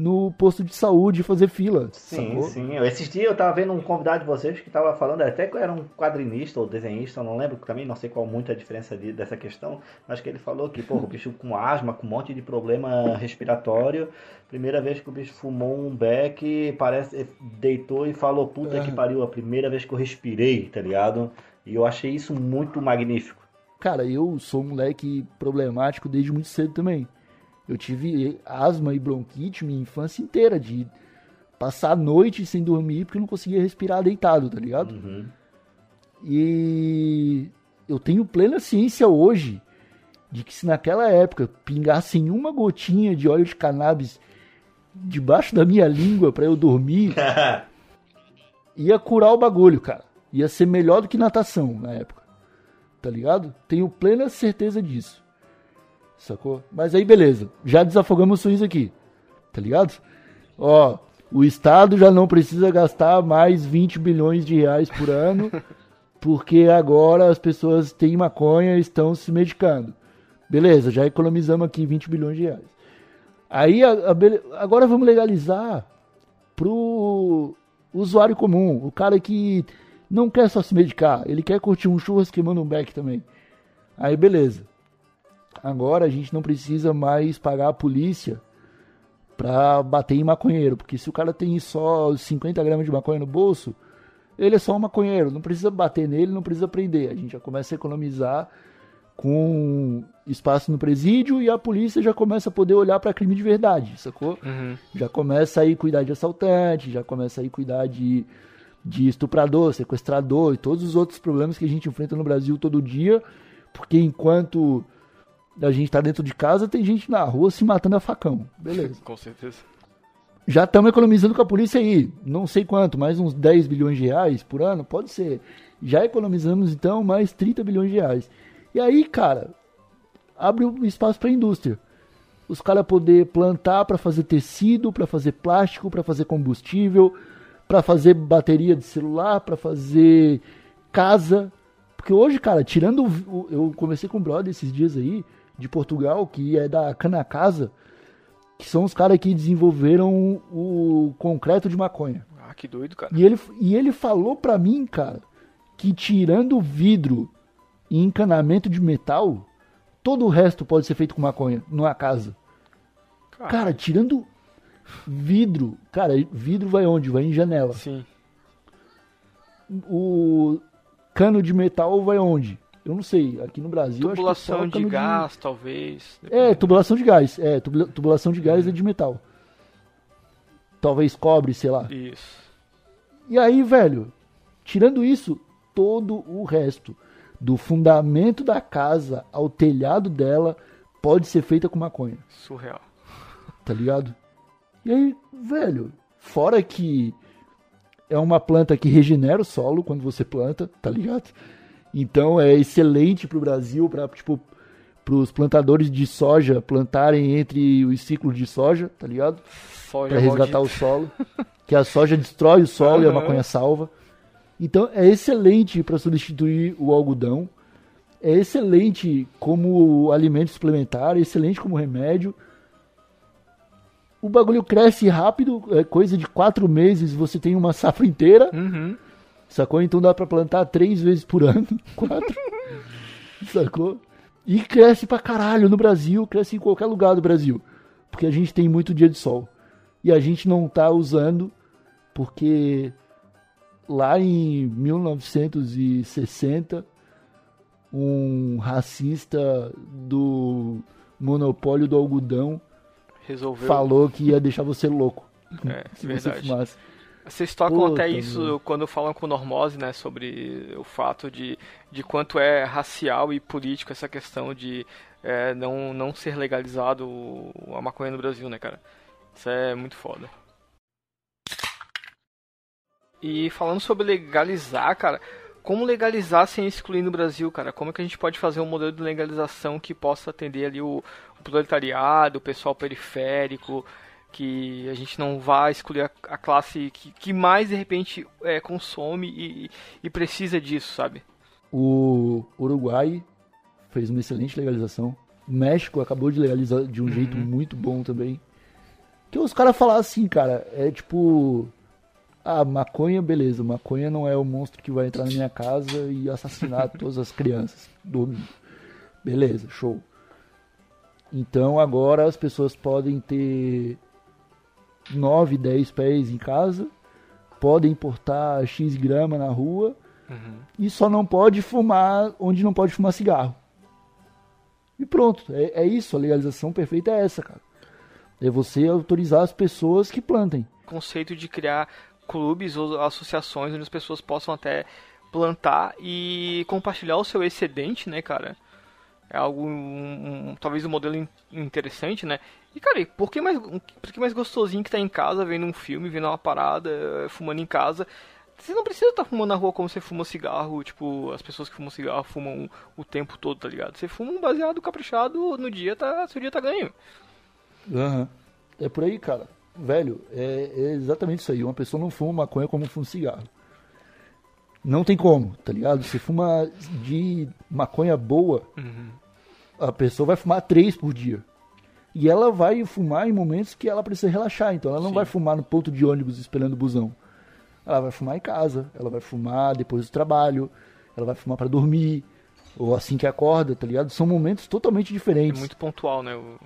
no posto de saúde fazer fila. Sim, sacou? sim. Eu- Esses dias eu tava vendo um convidado de vocês que tava falando, até que era um quadrinista ou desenhista, eu não lembro também, não sei qual muito a diferença de- dessa questão, mas que ele falou que, pô, o bicho com asma, com um monte de problema respiratório, primeira vez que o bicho fumou um beck, parece, deitou e falou, puta É. que pariu, a primeira vez que eu respirei, tá ligado? E eu achei isso muito magnífico. Cara, eu sou um moleque problemático desde muito cedo também. Eu tive asma e bronquite minha infância inteira, de passar a noite sem dormir porque eu não conseguia respirar deitado, tá ligado? Uhum. E eu tenho plena ciência hoje de que se naquela época pingassem uma gotinha de óleo de cannabis debaixo da minha língua pra eu dormir, ia curar o bagulho, cara. Ia ser melhor do que natação na época. Tá ligado? Tenho plena certeza disso. Sacou? Mas aí beleza, já desafogamos o SUS aqui. Tá ligado? Ó, o Estado já não precisa gastar mais 20 bilhões de reais por ano, porque agora as pessoas têm maconha e estão se medicando. Beleza, já economizamos aqui 20 bilhões de reais. Aí a- a agora vamos legalizar pro usuário comum, o cara que não quer só se medicar, ele quer curtir um churras queimando um beck também. Aí beleza. Agora a gente não precisa mais pagar a polícia pra bater em maconheiro, porque se o cara tem só 50 gramas de maconha no bolso, ele é só um maconheiro, não precisa bater nele, não precisa prender. A gente já começa a economizar com espaço no presídio e a polícia já começa a poder olhar pra crime de verdade, sacou? Já começa aí cuidar de assaltante, já começa aí cuidar de, de estuprador, sequestrador e todos os outros problemas que a gente enfrenta no Brasil todo dia Porque enquanto a gente tá dentro de casa, tem gente na rua se matando a facão. Beleza. Com certeza. Já estamos economizando com a polícia aí. Não sei quanto, mais uns 10 bilhões de reais por ano? Pode ser. Já economizamos então mais 30 bilhões de reais. E aí, cara, abre um espaço para a indústria. Os caras poder plantar para fazer tecido, para fazer plástico, para fazer combustível, para fazer bateria de celular, para fazer casa. Porque hoje, cara, tirando. o- Eu conversei com um brother esses dias aí, de Portugal, que é da Cana Casa, que são os caras que desenvolveram o concreto de maconha. Ah, que doido, cara. E ele, e ele falou pra mim, cara, que tirando vidro e encanamento de metal, todo o resto pode ser feito com maconha, numa casa. Cara, Cara, tirando vidro, cara, vidro vai onde? Vai em janela. sim. O cano de metal vai onde? Eu não sei. Aqui no Brasil, acho que é só Tubulação de gás, talvez. É, tubulação de gás. É, tubula- tubulação de gás é de metal. Talvez cobre, sei lá. Isso. E aí, velho, tirando isso, todo o resto, do fundamento da casa ao telhado dela, pode ser feita com maconha, Surreal. tá ligado? E aí, velho, fora que é uma planta que regenera o solo quando você planta, tá ligado? Então é excelente pro Brasil, pra, tipo, pros plantadores de soja plantarem entre os ciclos de soja, tá ligado? Pra resgatar maldita. o solo. Que a soja destrói o solo e a maconha salva. Então é excelente para substituir o algodão. É excelente como alimento suplementar, é excelente como remédio. O bagulho cresce rápido, é coisa de quatro meses você tem uma safra inteira, Uhum. Sacou? Então dá pra plantar três vezes por ano, quatro, sacou? E cresce pra caralho no Brasil, cresce em qualquer lugar do Brasil, porque a gente tem muito dia de sol. E a gente não tá usando porque lá em 1960 um racista do monopólio do algodão Resolveu. falou que ia deixar você louco É, se você verdade. fumasse. Vocês tocam Puta, até isso quando falam com Normose, né, sobre o fato de, de quanto é racial e político essa questão de é, não, não ser legalizado o- a maconha no Brasil, né, cara? Isso é muito foda. E falando sobre legalizar, cara, como legalizar sem excluir no Brasil, cara? Como é que a gente pode fazer um modelo de legalização que possa atender ali o, o proletariado, o pessoal periférico, que a gente não vá excluir a, a classe que, que mais de repente é, consome e, e precisa disso, sabe? O Uruguai fez uma excelente legalização. O México acabou de legalizar de um jeito muito bom também. Que os caras falaram assim, cara, é tipo. Ah, maconha, beleza. Maconha não é o monstro que vai entrar na minha casa e assassinar todas as crianças dormindo. Beleza, show. Então agora as pessoas podem ter 9, 10 pés em casa, podem importar X grama na rua e só não pode fumar onde não pode fumar cigarro. E pronto, é, é isso, a legalização perfeita é essa, cara. É você autorizar as pessoas que plantem. conceito de criar clubes ou associações onde as pessoas possam até plantar e compartilhar o seu excedente, né, cara? É algo, um- um- talvez um modelo in- interessante, né? E, cara, por que mais, por que mais gostosinho que tá em casa, vendo um filme, vendo uma parada, eh, fumando em casa? Você não precisa estar fumando na rua como você fuma cigarro, tipo, as pessoas que fumam cigarro fumam o tempo todo, tá ligado? Você fuma um baseado caprichado, no dia tá, seu dia tá ganho. É por aí, cara. Velho, é, é exatamente isso aí. Uma pessoa não fuma maconha como fuma cigarro. Não tem como, tá ligado? Você fuma de maconha boa, a pessoa vai fumar três por dia. E ela vai fumar em momentos que ela precisa relaxar. Então ela não Sim. vai fumar no ponto de ônibus esperando o busão. Ela vai fumar em casa, ela vai fumar depois do trabalho, ela vai fumar pra dormir, ou assim que acorda, tá ligado? São momentos totalmente É diferentes. muito pontual, né? O-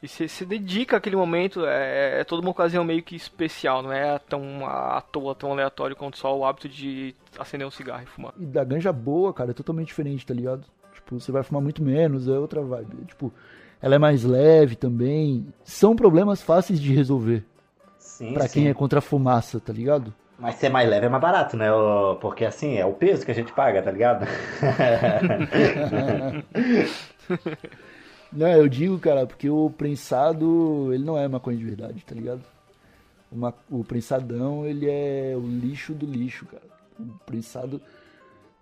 E você se dedica àquele momento, é, é toda uma ocasião meio que especial, não é tão à toa, tão aleatório quanto só o hábito de acender um cigarro e fumar. E da ganja boa, cara, é totalmente diferente, tá ligado? Tipo, você vai fumar muito menos, é outra vibe. Tipo, ela é mais leve também. São problemas fáceis de resolver Sim, pra sim. quem é contra a fumaça, tá ligado? Mas ser mais leve é mais barato, né? Porque assim, é o peso que a gente paga, tá ligado? Não, eu digo, cara, porque o prensado, ele não é maconha de verdade, tá ligado? O, ma- o prensadão, ele é o lixo do lixo, cara. O prensado,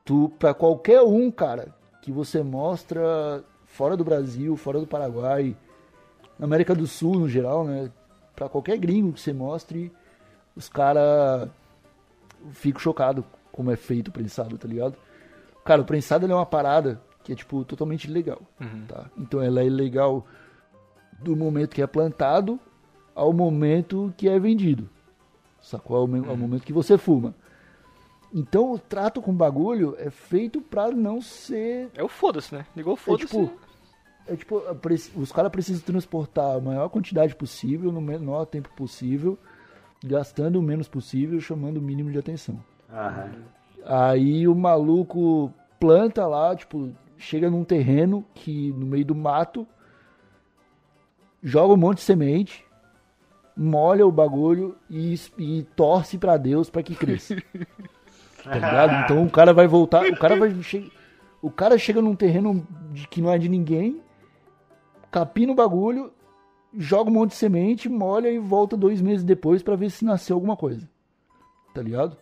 tu, pra qualquer um, cara, que você mostra fora do Brasil, fora do Paraguai, na América do Sul, no geral, né? Pra qualquer gringo que você mostre, os caras ficam chocados como é feito o prensado, tá ligado? Cara, o prensado é uma parada que é, tipo, totalmente ilegal, tá? Então ela é ilegal do momento que é plantado ao momento que é vendido. Sacou? Ao, ao momento que você fuma. Então o trato com o bagulho é feito pra não ser. É o foda-se, né? Ligou o É foda-se. tipo, é tipo os caras precisam transportar a maior quantidade possível, no menor tempo possível, gastando o menos possível, chamando o mínimo de atenção. Aham. Aí o maluco planta lá, tipo, chega num terreno que no meio do mato, joga um monte de semente, molha o bagulho e, e torce pra Deus pra que cresça. tá ligado? Então o cara vai voltar, o cara vai o cara chega num terreno de, que não é de ninguém, capina o bagulho, joga um monte de semente, molha e volta dois meses depois pra ver se nasceu alguma coisa. Tá ligado?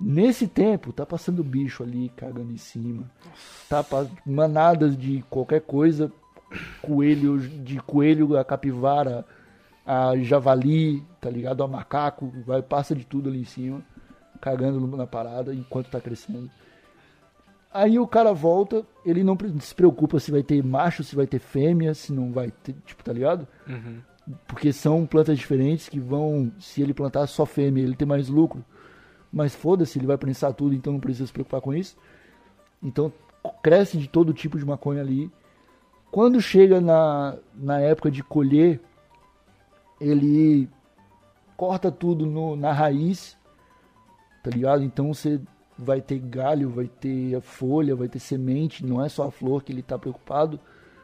Nesse tempo, tá passando bicho ali cagando em cima. Tá manadas de qualquer coisa, coelho, de coelho a capivara, a javali, tá ligado? A macaco, vai passa de tudo ali em cima, cagando na parada enquanto tá crescendo. Aí o cara volta, ele não se preocupa se vai ter macho, se vai ter fêmea, se não vai ter, tipo, tá ligado? Porque são plantas diferentes que vão, se ele plantar só fêmea, ele tem mais lucro. Mas foda-se, ele vai prensar tudo, então não precisa se preocupar com isso. Então cresce de todo tipo de maconha ali. Quando chega na, na época de colher, ele corta tudo no- na raiz, tá ligado? Então você vai ter galho, vai ter a folha, vai ter semente, não é só a flor que ele tá preocupado,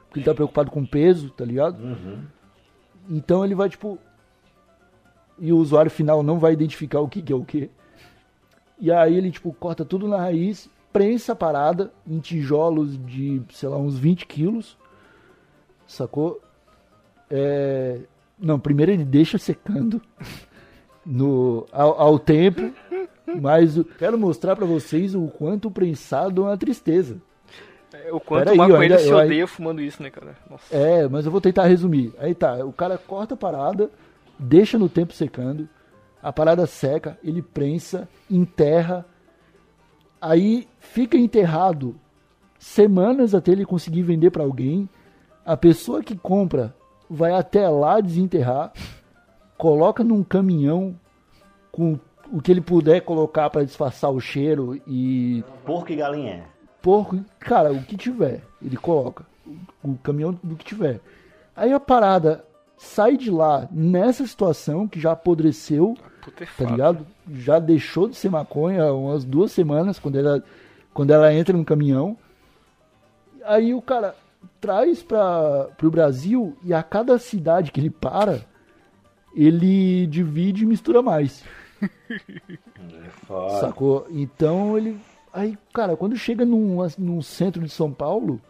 porque ele tá preocupado com peso, tá ligado? Então ele vai tipo. E o usuário final não vai identificar o que, que é o que. E aí ele tipo corta tudo na raiz, prensa a parada em tijolos de, sei lá, uns 20 quilos. Sacou? É... Não, primeiro ele deixa secando no, ao, ao tempo. Mas quero mostrar pra vocês o quanto o prensado é uma tristeza. É, o quanto o eu maconheiro ainda- se eu odeia fumando isso, né, cara? Nossa. É, mas eu vou tentar resumir. Aí tá, o cara corta a parada, deixa no tempo secando, a parada seca, ele prensa, enterra, aí fica enterrado semanas até ele conseguir vender pra alguém. A pessoa que compra vai até lá desenterrar, coloca num caminhão com o que ele puder colocar pra disfarçar o cheiro e Porco e galinha. porco, cara, o que tiver, ele coloca. O, caminhão do que tiver. Aí a parada sai de lá nessa situação que já apodreceu, tá Putefato. ligado? Já deixou de ser maconha há umas duas semanas quando ela, quando ela entra no caminhão. Aí o cara traz para o Brasil e a cada cidade que ele para, ele divide e mistura mais. É foda. Sacou? Então ele. Aí, cara, quando chega num, num centro de São Paulo,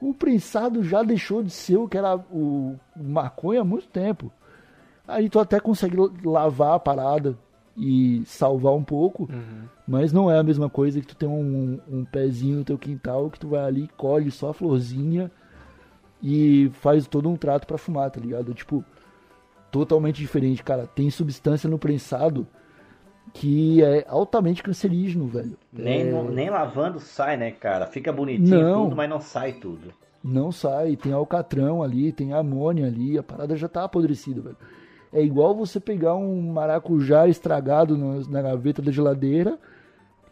o prensado já deixou de ser o que era o maconha há muito tempo. Aí tu até consegue lavar a parada e salvar um pouco, mas não é a mesma coisa que tu tem um, um pezinho no teu quintal que tu vai ali, colhe só a florzinha e faz todo um trato pra fumar, tá ligado? Tipo, totalmente diferente, cara. Tem substância no prensado que é altamente cancerígeno, velho. Nem, É, nem lavando sai, né, cara? Fica bonitinho Não. tudo, mas não sai tudo. Não sai, tem alcatrão ali, tem amônia ali, a parada já tá apodrecida, velho. É igual você pegar um maracujá estragado no- na gaveta da geladeira,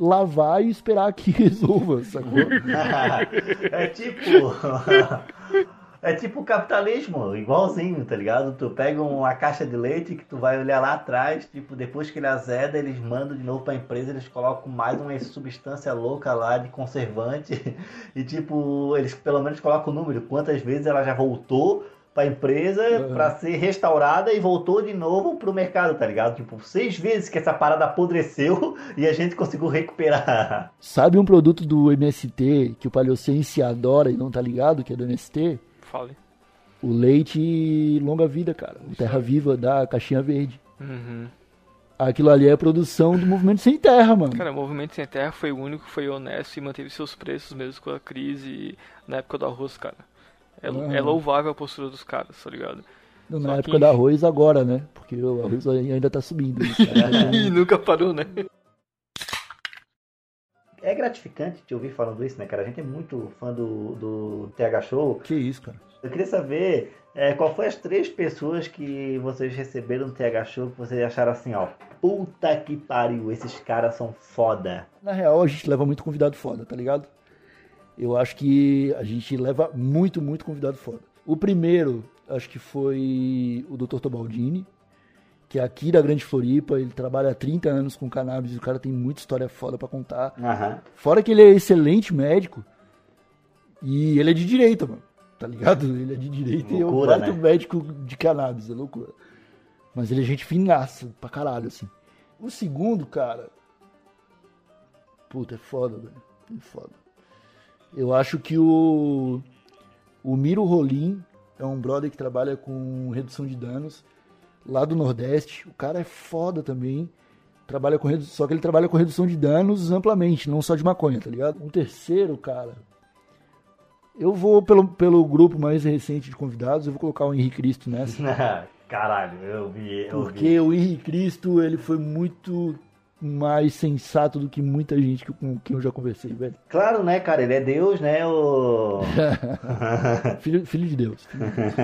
lavar e esperar que resolva, sacou? é tipo. É tipo o capitalismo, igualzinho, tá ligado? Tu pega uma caixa de leite que tu vai olhar lá atrás, tipo, depois que ele azeda, eles mandam de novo pra empresa, eles colocam mais uma substância louca lá de conservante. E tipo, eles pelo menos colocam o número, quantas vezes ela já voltou pra empresa pra ser restaurada e voltou de novo pro mercado, tá ligado? Tipo, seis vezes que essa parada apodreceu e a gente conseguiu recuperar. Sabe um produto do MST que o Paleocense adora e não tá ligado, que é do MST? Fale. O leite longa vida, cara. O terra viva da caixinha verde. Uhum. Aquilo ali é produção do movimento sem terra, mano. Cara, o Movimento Sem Terra foi o único que foi honesto e manteve seus preços mesmo com a crise na época do arroz, cara. É, Aham. é louvável a postura dos caras, tá ligado? Na Só que época do arroz agora, né? Porque o arroz ainda tá subindo. Né? Ih, nunca parou, né? É gratificante te ouvir falando isso, né, cara? A gente é muito fã do, do TH Show. que isso, cara. Eu queria saber é, qual foi as três pessoas que vocês receberam no TH Show que vocês acharam assim, ó, puta que pariu, esses caras são foda. Na real, a gente leva muito convidado foda, tá ligado? Eu acho que a gente leva muito, muito convidado foda. O primeiro, acho que foi o Dr. Tobaldini, que é aqui da Grande Floripa. Ele trabalha há 30 anos com cannabis o cara tem muita história foda pra contar. Aham. Fora que ele é excelente médico e ele é de direita, mano. Tá ligado? Ele é de direita e é um Loucura, baita né? médico de cannabis, é loucura. Mas ele é gente finaça pra caralho, assim. O segundo, cara. Puta, é foda, velho. É foda. Eu acho que o. O Miro Rolim é um brother que trabalha com redução de danos lá do Nordeste. O cara é foda também. Trabalha com redu... Só que ele trabalha com redução de danos amplamente, não só de maconha, tá ligado? Um terceiro, cara. Eu vou pelo, pelo grupo mais recente de convidados, eu vou colocar o Henrique Cristo nessa. Caralho, eu vi, eu Porque o Henrique Cristo, ele foi muito mais sensato do que muita gente que- com quem eu já conversei, velho. Claro, né, cara, ele é Deus, né, o... Filho, filho de Deus. filho de Deus.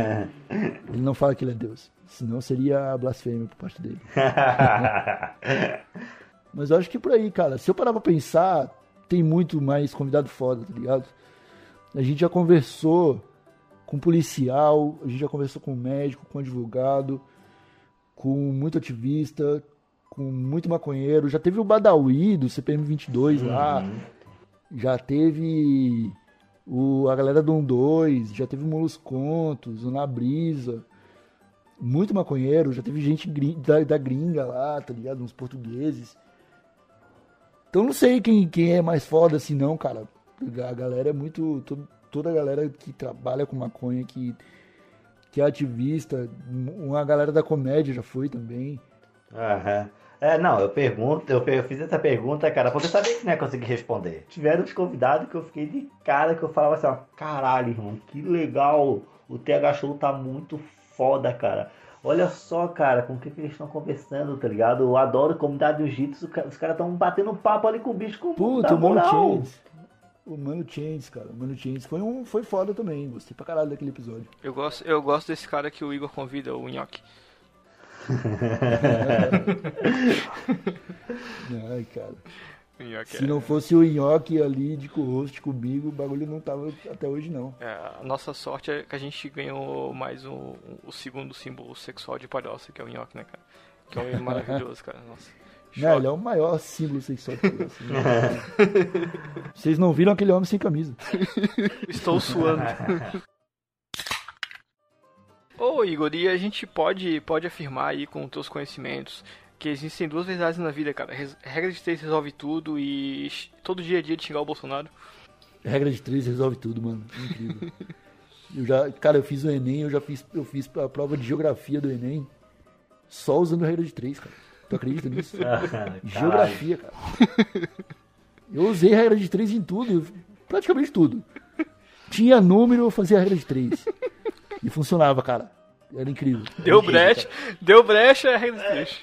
Ele não fala que ele é Deus. Senão seria blasfêmia por parte dele. Mas eu acho que é por aí, cara. Se eu parar pra pensar, tem muito mais convidado foda, tá ligado? A gente já conversou com policial, a gente já conversou com médico, com advogado, com muito ativista, com muito maconheiro. Já teve o Badawi do CPM 22 lá. Já teve o, a galera do 1-2, já teve o Molos Contos, o Na Brisa. Muito maconheiro, já teve gente da, da gringa lá, tá ligado? Uns portugueses. Então não sei quem, quem é mais foda assim não, cara. A galera é muito. to- toda a galera que trabalha com maconha, que, que é ativista, uma galera da comédia já foi também. Aham. É, não, eu pergunto, eu, eu fiz essa pergunta, cara, porque eu sabia que não ia conseguir responder. Tiveram uns convidados que eu fiquei de cara, que eu falava assim, ó, caralho, irmão, que legal, o TH Show tá muito foda, cara. Olha só, cara, com o que, que eles estão conversando, tá ligado? Eu adoro comunidade do Jiu-Jitsu, os caras estão batendo papo ali com o bicho com Puta, o Mano. Chains. O Mano Chains, cara. O Mano Chains foi, um, foi foda também. Gostei pra caralho daquele episódio. Eu gosto, eu gosto desse cara que o Igor convida, o Nhoque. Ai, cara. Se é- não fosse o Nhoque ali de co-host comigo, o bagulho não tava até hoje, não. é, a nossa sorte é que a gente ganhou mais um, o segundo símbolo sexual de palhoça, que é o Nhoque, né, cara? Que é um maravilhoso, cara. Nossa. Não, ele é o maior símbolo sexual de palhaço, né? Vocês não viram aquele homem sem camisa. Estou suando. Ô Igor, e a gente pode, pode afirmar aí com os teus conhecimentos que existem duas verdades na vida, cara. Regra de três resolve tudo e todo dia é dia de xingar o Bolsonaro. Regra de três resolve tudo, mano. Incrível. Eu já, cara, eu fiz o Enem, eu já fiz, eu fiz a prova de geografia do Enem só usando regra de três, cara. Tu acredita nisso? Caralho. Geografia, cara. Eu usei regra de três em tudo, praticamente tudo. Tinha número, eu fazia a regra de três. E funcionava, cara. Era incrível. Deu brecha, deu brecha, é a regra de três.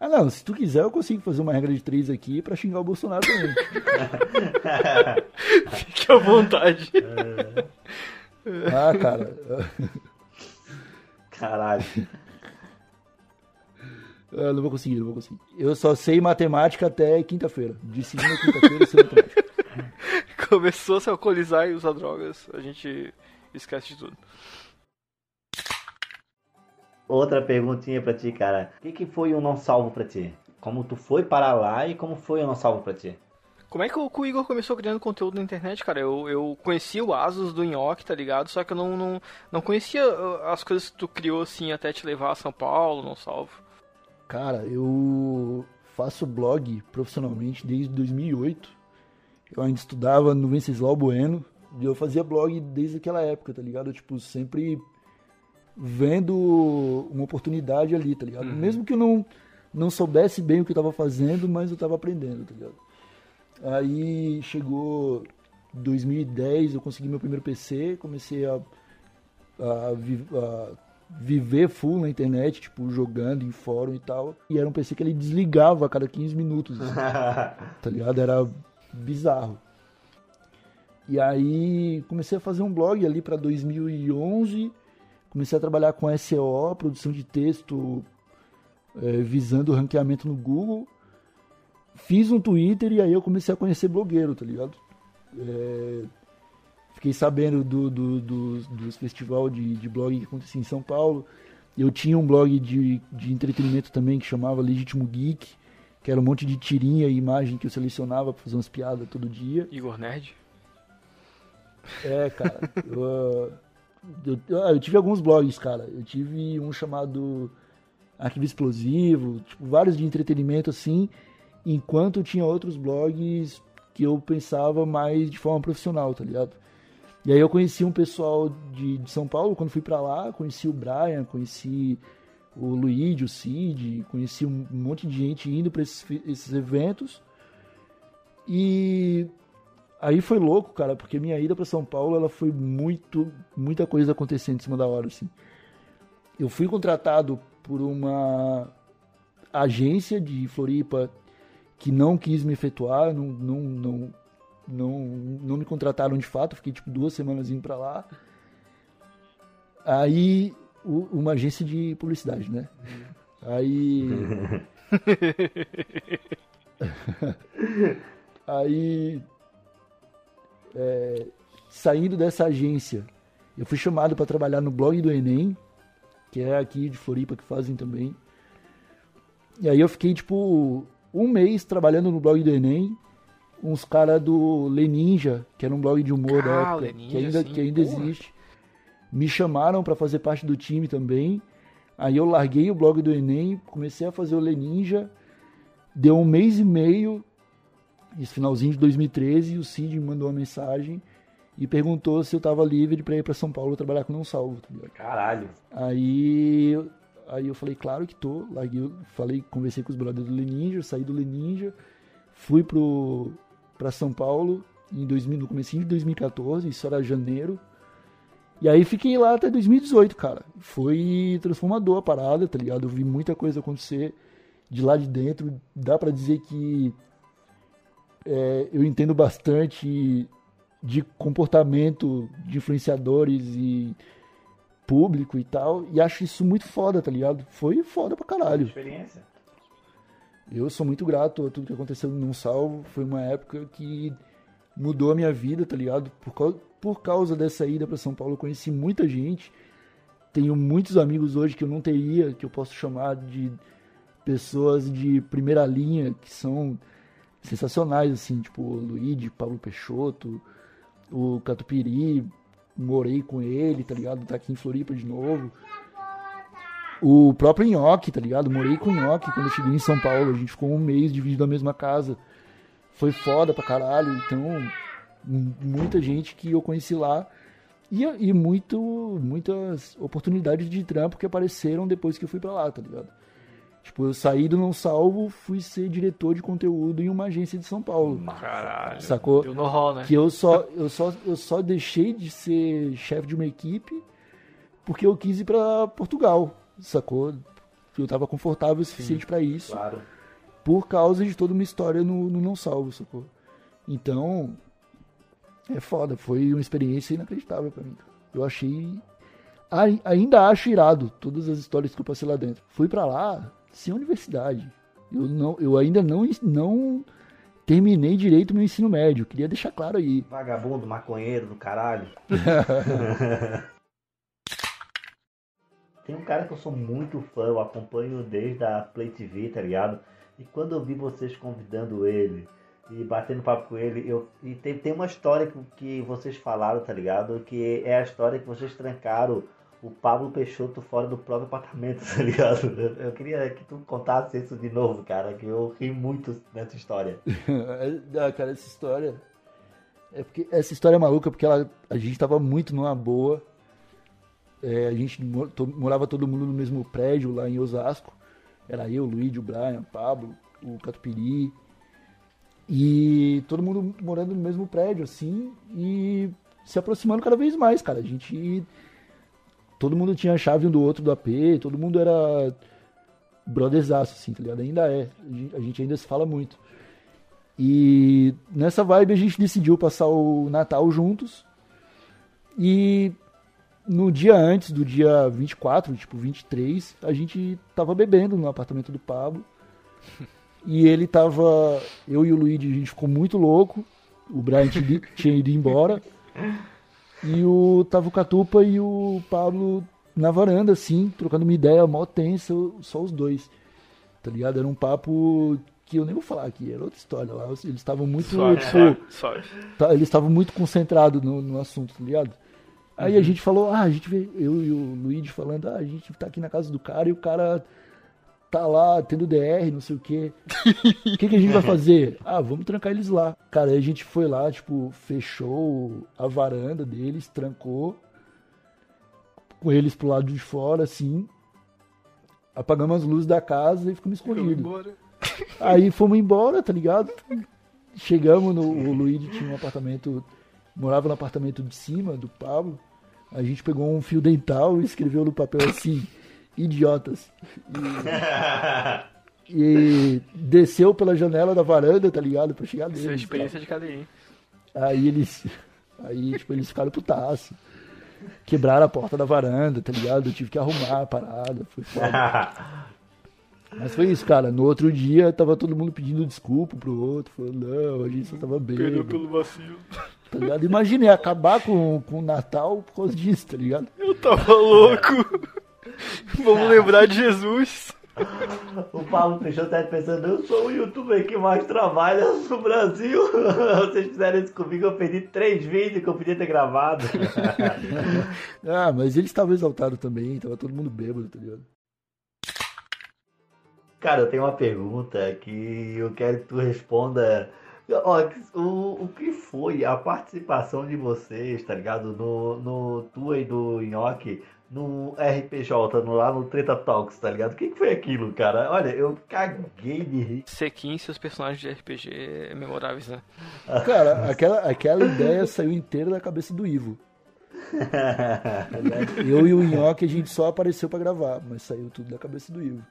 Ah, não, se tu quiser, eu consigo fazer uma regra de três aqui pra xingar o Bolsonaro também. Fique à vontade. Ah, cara. Caralho. Eu não vou conseguir, não vou conseguir. Eu só sei matemática até quinta-feira. De segunda a quinta-feira eu sei matemática. Começou a se alcoolizar e usar drogas, a gente esquece de tudo. Outra perguntinha pra ti, cara. O que, que foi o não salvo pra ti? Como tu foi para lá e como foi o não salvo pra ti? Como é que o, Igor começou criando conteúdo na internet, cara? Eu, eu conhecia o Asus do Nhoque, tá ligado? Só que eu não, não, não conhecia uh, as coisas que tu criou assim até te levar a São Paulo, não salvo. Cara, eu faço blog profissionalmente desde 2008. Eu ainda estudava no Venceslau Bueno e eu fazia blog desde aquela época, tá ligado? Tipo, sempre vendo uma oportunidade ali, tá ligado? Mesmo que eu não, não soubesse bem o que eu tava fazendo, mas eu tava aprendendo, tá ligado? Aí chegou 2010, eu consegui meu primeiro PC, comecei a, a, a viver full na internet, tipo, jogando em fórum e tal. E era um PC que ele desligava a cada 15 minutos, assim, tá ligado? Era bizarro. E aí comecei a fazer um blog ali para 2011, comecei a trabalhar com SEO, produção de texto, eh, visando o ranqueamento no Google. Fiz um Twitter e aí eu comecei a conhecer blogueiro, tá ligado? É, fiquei sabendo do, do, do- dos festival de, de blog que acontecia em São Paulo. Eu tinha um blog de, de entretenimento também que chamava Legítimo Geek, que era um monte de tirinha e imagem que eu selecionava pra fazer umas piadas todo dia. Igor Nerd. É, cara. eu, ah, eu, eu tive alguns blogs, cara. Eu tive um chamado Arquivo Explosivo, tipo, vários de entretenimento assim, enquanto tinha outros blogs que eu pensava mais de forma profissional, tá ligado? E aí eu conheci um pessoal de, de São Paulo quando fui pra lá, conheci o Brian, conheci o Luigi, o Cid, conheci um monte de gente indo pra esses, esses eventos. E Aí foi louco, cara, porque minha ida pra São Paulo, ela foi muito, muita coisa acontecendo em cima da hora, assim. Eu fui contratado por uma agência de Floripa que não quis me efetuar, não, não, não, não, não me contrataram de fato, fiquei tipo duas semanas indo pra lá. Aí, o- uma agência de publicidade, né? Aí. Aí é, saindo dessa agência, eu fui chamado para trabalhar no blog do Enem, que é aqui de Floripa que fazem também. E aí eu fiquei tipo um mês trabalhando no blog do Enem, uns caras do Leninja, que era um blog de humor da Ah, época, Leninja, que ainda, sim, que ainda porra. existe. Me chamaram para fazer parte do time também. Aí eu larguei o blog do Enem, comecei a fazer o Leninja. Deu um mês e meio, esse finalzinho de 2013, o Cid me mandou uma mensagem e perguntou se eu tava livre para ir para São Paulo trabalhar com Não Salvo. Tá? Caralho. Aí, aí eu falei, claro que tô. Larguei, falei, conversei com os brothers do Leninja, saí do Leninja, fui pro para São Paulo em 2000, no comecinho de 2014, isso era janeiro. E aí fiquei lá até 2018, cara. Foi transformador a parada, tá ligado? Eu vi muita coisa acontecer de lá de dentro. Dá pra dizer que é, eu entendo bastante de comportamento de influenciadores e público e tal. E acho isso muito foda, tá ligado? Foi foda pra caralho. Experiência. Eu sou muito grato a tudo que aconteceu no Não Salvo. Foi uma época que mudou a minha vida, tá ligado? Por causa, por causa dessa ida para São Paulo, eu conheci muita gente. Tenho muitos amigos hoje que eu não teria, que eu posso chamar de pessoas de primeira linha, que são sensacionais, assim, tipo o Luigi, Pablo Peixoto, o Catupiry, morei com ele, tá ligado? Tá aqui em Floripa de novo. O próprio Nhoque, tá ligado? Morei com o Nhoque quando eu cheguei em São Paulo. A gente ficou um mês dividido na mesma casa. Foi foda pra caralho. Então, muita gente que eu conheci lá. E, e muito, muitas oportunidades de trampo que apareceram depois que eu fui pra lá, tá ligado? Tipo, eu saí do Não Salvo, fui ser diretor de conteúdo em uma agência de São Paulo. Caralho. Sacou? Deu no hall, né? Que eu só, eu só, eu só deixei de ser chefe de uma equipe porque eu quis ir pra Portugal, sacou? Eu tava confortável o suficiente pra isso, Claro. por causa de toda uma história no, no Não Salvo, sacou? Então, é foda, foi uma experiência inacreditável pra mim. Eu achei, ai- ainda acho irado todas as histórias que eu passei lá dentro. Fui pra lá sem universidade. Eu, não, eu ainda não, não terminei direito meu ensino médio, queria deixar claro aí. Vagabundo, maconheiro do caralho. Tem um cara que eu sou muito fã, eu acompanho desde a Play TV, tá ligado? E quando eu vi vocês convidando ele e batendo papo com ele. Eu, e tem, tem uma história que, que vocês falaram, tá ligado? Que é a história que vocês trancaram o Pablo Peixoto fora do próprio apartamento, tá ligado? Eu, queria que tu contasse isso de novo, cara, que eu ri muito nessa história. ah, cara, essa história. É porque essa história é maluca porque ela, a gente tava muito numa boa. É, a gente morava todo mundo no mesmo prédio lá em Osasco. Era eu, o Luigi, o Brian, o Pablo, o Catupiry. E todo mundo morando no mesmo prédio, assim, e se aproximando cada vez mais, cara. A gente. Todo mundo tinha a chave um do outro do AP, todo mundo era brotherzaço, assim, tá ligado? Ainda é. A gente- ainda se fala muito. E nessa vibe a gente decidiu passar o Natal juntos. E no dia antes, do dia 24, tipo 23, a gente tava bebendo no apartamento do Pablo. E ele tava. Eu e o Luigi, a gente ficou muito louco. O Brian tinha ido embora. E o, tava o Catupa e o Pablo na varanda, assim, trocando uma ideia mó tensa, só os dois. Tá ligado? Era um papo que eu nem vou falar aqui, era outra história lá. Eles estavam muito. Suave, tipo, suave. tá- eles estavam muito concentrados no, no assunto, tá ligado? Aí a gente falou, ah, a gente vê, eu e o Luigi falando, ah, a gente tá aqui na casa do cara e o cara tá lá tendo DR, não sei o quê. O que, que a gente vai fazer? Ah, vamos trancar eles lá. Cara, aí a gente foi lá, tipo, fechou a varanda deles, trancou com eles pro lado de fora, assim. Apagamos as luzes da casa e ficamos escondidos. Aí fomos embora, tá ligado? Chegamos no. O Luigi tinha um apartamento. Morava no apartamento de cima do Pablo. A gente pegou um fio dental e escreveu no papel assim: idiotas. E, e desceu pela janela da varanda, tá ligado? Pra chegar Isso é neles. experiência de cadeia, hein? Aí eles. Aí, tipo, eles ficaram putaço. Quebraram a porta da varanda, tá ligado? Eu tive que arrumar a parada. Foi foda. Mas foi isso, cara. No outro dia, tava todo mundo pedindo desculpa pro outro. Falando, não, a gente só tava Perdeu bêbado. pelo vacilo. Tá ligado? Imaginei acabar com, com o Natal por causa disso, tá ligado? Eu tava louco. Vamos lembrar de Jesus. O Pablo Peixoto tá pensando, eu sou o youtuber que mais trabalha no Brasil. Vocês fizeram isso comigo, eu perdi três vídeos que eu podia ter gravado. Ah, mas eles estavam exaltados também, tava todo mundo bêbado, tá ligado? Cara, eu tenho uma pergunta que eu quero que tu responda. Ó, o, o que foi a participação de vocês, tá ligado? No, no tua e do Nhoque, no RPJ, no, lá no Treta Talks, tá ligado? O que que foi aquilo, cara? Olha, eu caguei de rir. Sequin e seus personagens de RPG memoráveis, né? Cara, aquela, aquela ideia saiu inteira da cabeça do Ivo. Eu e o Nhoque, a gente só apareceu pra gravar, mas saiu tudo da cabeça do Ivo.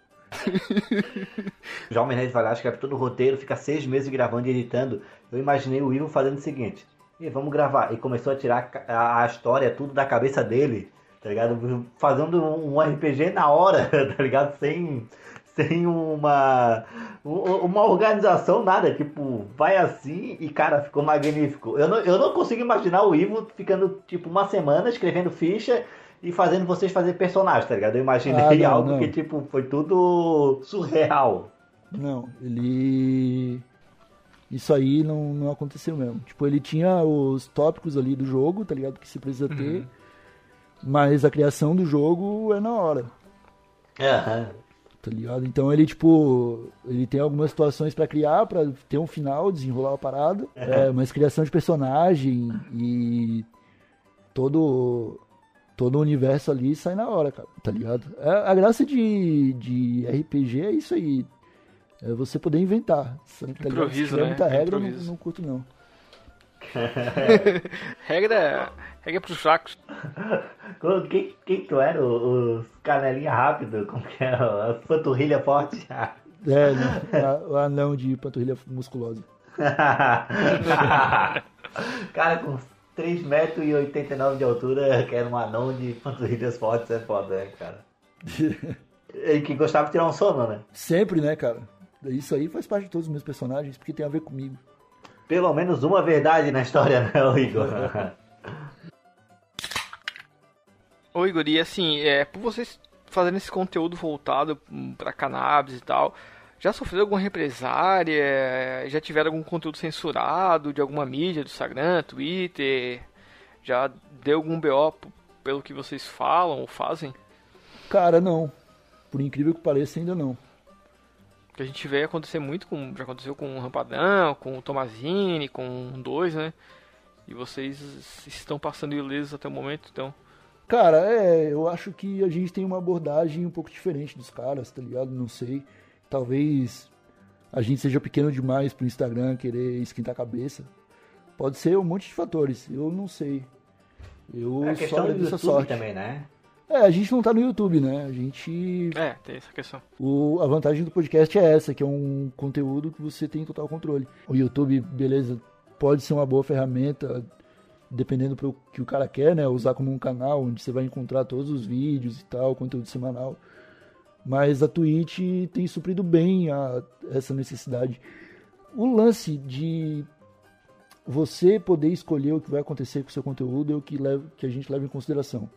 Já o Menezes vai lá, escreve todo o roteiro, fica seis meses gravando e editando. Eu imaginei o Ivo fazendo o seguinte: "Ih, vamos gravar. E começou a tirar a, a história, tudo da cabeça dele, tá ligado? Fazendo um RPG na hora, tá ligado? Sem, sem uma, uma organização, nada. Tipo, vai assim e, cara, ficou magnífico. Eu não, eu não consigo imaginar o Ivo ficando, tipo, uma semana escrevendo ficha. E fazendo vocês fazer personagens, tá ligado? Eu imaginei Ah, não, algo não. que, tipo, foi tudo surreal. Não, ele. Isso aí não, não aconteceu mesmo. Tipo, ele tinha os tópicos ali do jogo, tá ligado? Que se precisa ter. Mas a criação do jogo é na hora, Aham. tá ligado? Então ele, tipo, ele tem algumas situações pra criar, pra ter um final, desenrolar a parada. É, mas criação de personagem e todo todo o universo ali sai na hora, cara, tá ligado? É, a graça de, de RPG é isso aí. É você poder inventar. sabe, Tá Improviso, tiver né? muita regra, eu não, não curto não. Regra, regra pros fracos. Quem, quem tu era? O- Os canelinha rápido? Como que era? A panturrilha forte? É, né? O anão de panturrilha musculosa. Cara, com 3,89m de altura, que era um anão de panturrilhas fortes, é foda, né, cara? E que gostava de tirar um sono, né? Sempre, né, cara? Isso aí faz parte de todos os meus personagens, porque tem a ver comigo. Pelo menos uma verdade na história, né, ô Igor? Ô Igor, e assim, é, por vocês fazerem esse conteúdo voltado pra cannabis e tal, Já sofreu alguma represária? Já tiveram algum conteúdo censurado de alguma mídia, do Instagram, Twitter? Já deu algum BO pelo que vocês falam ou fazem? Cara, não. Por incrível que pareça, ainda não. Que a gente vê acontecer muito com. Já aconteceu com o Rampadão, com o Tomazini, com o dois, né? E vocês estão passando ilesos até o momento, então. Cara, é, eu acho que a gente tem uma abordagem um pouco diferente dos caras, tá ligado? Não sei. Talvez a gente seja pequeno demais pro Instagram querer esquentar a cabeça. Pode ser um monte de fatores, eu não sei. Eu É a só agradeço a YouTube sorte. também, né? É, a gente não tá no YouTube, né? A gente. É, tem essa questão. O, a vantagem do podcast é essa, que é um conteúdo que você tem total controle. O YouTube, beleza, pode ser uma boa ferramenta, dependendo do que o cara quer, né? Usar como um canal onde você vai encontrar todos os vídeos e tal, conteúdo semanal. Mas a Twitch tem suprido bem a, essa necessidade. O lance de você poder escolher o que vai acontecer com o seu conteúdo é o que, leva, que a gente leva em consideração.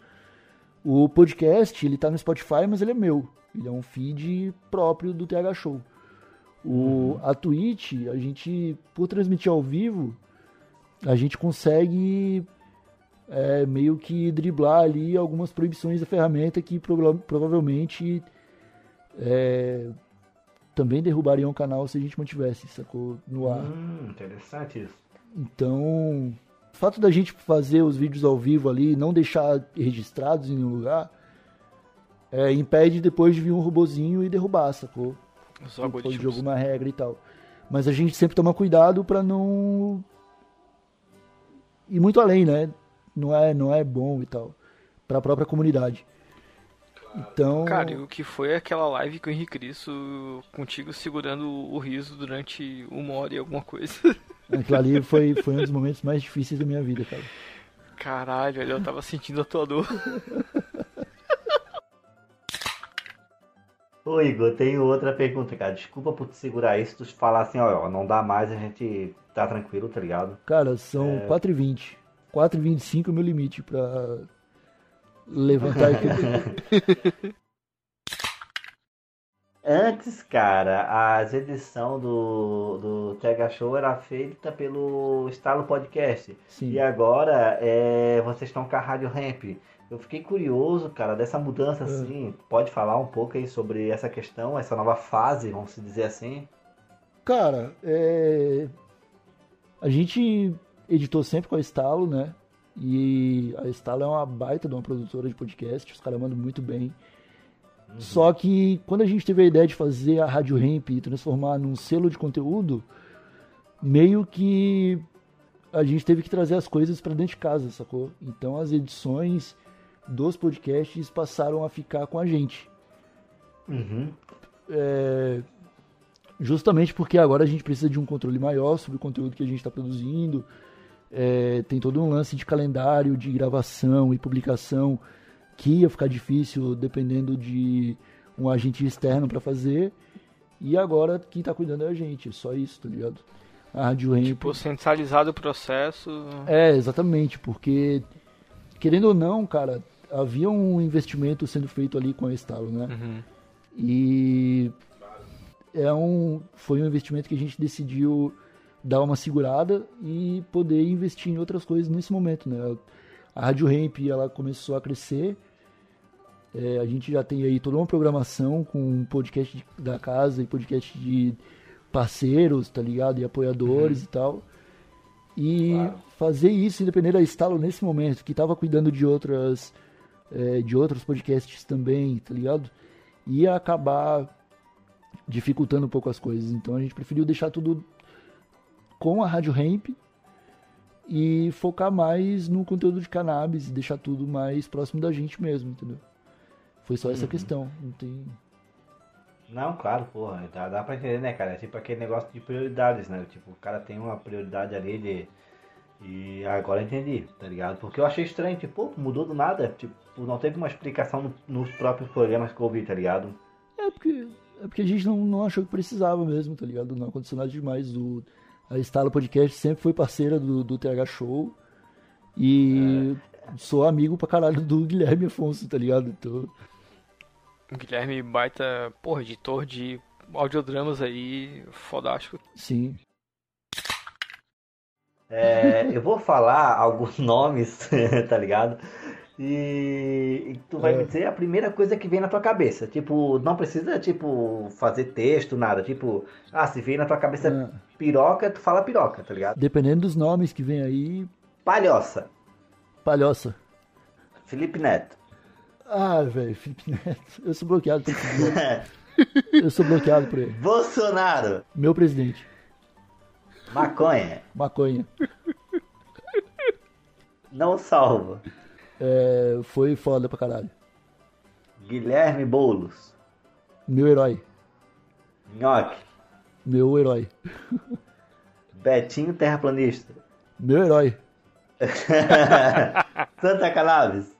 O podcast, ele tá no Spotify, mas ele é meu. Ele é um feed próprio do TH Show. O, A Twitch, a gente, por transmitir ao vivo, a gente consegue é, meio que driblar ali algumas proibições da ferramenta que prova- provavelmente é, também derrubariam o canal se a gente mantivesse, sacou? No ar. Hum, interessante isso. Então, o fato da gente fazer os vídeos ao vivo ali, não deixar registrados em nenhum lugar, é, impede depois de vir um robozinho e derrubar, sacou? Por causa de alguma regra e tal. Mas a gente sempre toma cuidado pra não ir muito além, né? Não é, não é bom e tal. Pra própria comunidade. Então, Cara, e o que foi aquela live com o Henrique Cristo contigo segurando o riso durante uma hora e alguma coisa? aquilo ali foi, foi um dos momentos mais difíceis da minha vida, cara. Caralho, olha, eu tava sentindo a tua dor. Ô Igor, tenho outra pergunta, cara. Desculpa por te segurar isso, tu falar assim, ó, ó, não dá mais, a gente tá tranquilo, tá ligado? Cara, são 4h20. 4h25 é o meu limite pra levantar aqui. Antes, cara, as edição do, do TH Show era feita pelo Estalo Podcast. Sim. E agora é, vocês estão com a Rádio Ramp. Eu fiquei curioso, cara, dessa mudança assim. Pode falar um pouco aí sobre essa questão, essa nova fase, vamos dizer assim? Cara, é... a gente editou sempre com a Estalo, né? E a Estalo é uma baita de uma produtora de podcast, os caras mandam muito bem. Só que quando a gente teve a ideia de fazer a Rádio Ramp e transformar num selo de conteúdo, meio que a gente teve que trazer as coisas pra dentro de casa, sacou? Então as edições dos podcasts passaram a ficar com a gente. Uhum. É, justamente porque agora a gente precisa de um controle maior sobre o conteúdo que a gente está produzindo. É, tem todo um lance de calendário, de gravação e publicação que ia ficar difícil dependendo de um agente externo para fazer. E agora quem tá cuidando é a gente, só isso, tá ligado? A Rádio Ramp. Tipo, centralizado o processo. É, exatamente, porque querendo ou não, cara, havia um investimento sendo feito ali com a Estalo, né? Uhum. E é um, foi um investimento que a gente decidiu dar uma segurada e poder investir em outras coisas nesse momento, né? A Rádio Ramp ela começou a crescer. É, a gente já tem aí toda uma programação com podcast de- da casa e podcast de parceiros, tá ligado? E apoiadores e tal. E fazer isso independente da Estalo nesse momento, que tava cuidando de outras é, de outros podcasts também, tá ligado? Ia acabar dificultando um pouco as coisas. Então a gente preferiu deixar tudo com a Rádio Ramp e focar mais no conteúdo de cannabis e deixar tudo mais próximo da gente mesmo, entendeu? Foi só essa questão. Não tem. Não, claro, porra, dá, dá pra entender, né, cara? É tipo aquele negócio de prioridades, né? Tipo, o cara tem uma prioridade ali de. E agora entendi, tá ligado? Porque eu achei estranho, tipo, mudou do nada. Tipo, não teve uma explicação no- nos próprios programas que eu ouvi, tá ligado? É porque, é porque a gente não, não achou que precisava mesmo, tá ligado? Não aconteceu nada demais. O, a Estalo Podcast sempre foi parceira do, do TH Show. E sou amigo pra caralho do Guilherme Afonso, tá ligado? Então, O Guilherme Baita, porra, editor de audiodramas aí, fodástico. Sim. É, eu vou falar alguns nomes, tá ligado? E, e tu vai É. me dizer a primeira coisa que vem na tua cabeça. Tipo, não precisa, tipo, fazer texto, nada. Tipo, ah, se vem na tua cabeça Ah, piroca, tu fala piroca, tá ligado? dependendo dos nomes que vem aí, Palhoça, palhoça. Felipe Neto. Ah, velho, Felipe Neto. Eu sou bloqueado por. Eu sou bloqueado por ele. Bolsonaro, Meu presidente. maconha, Maconha. não salvo. É, foi foda pra caralho. Guilherme Boulos, Meu herói. Nhoque, Meu herói. Betinho Terraplanista, Meu herói. Santa Cannabis,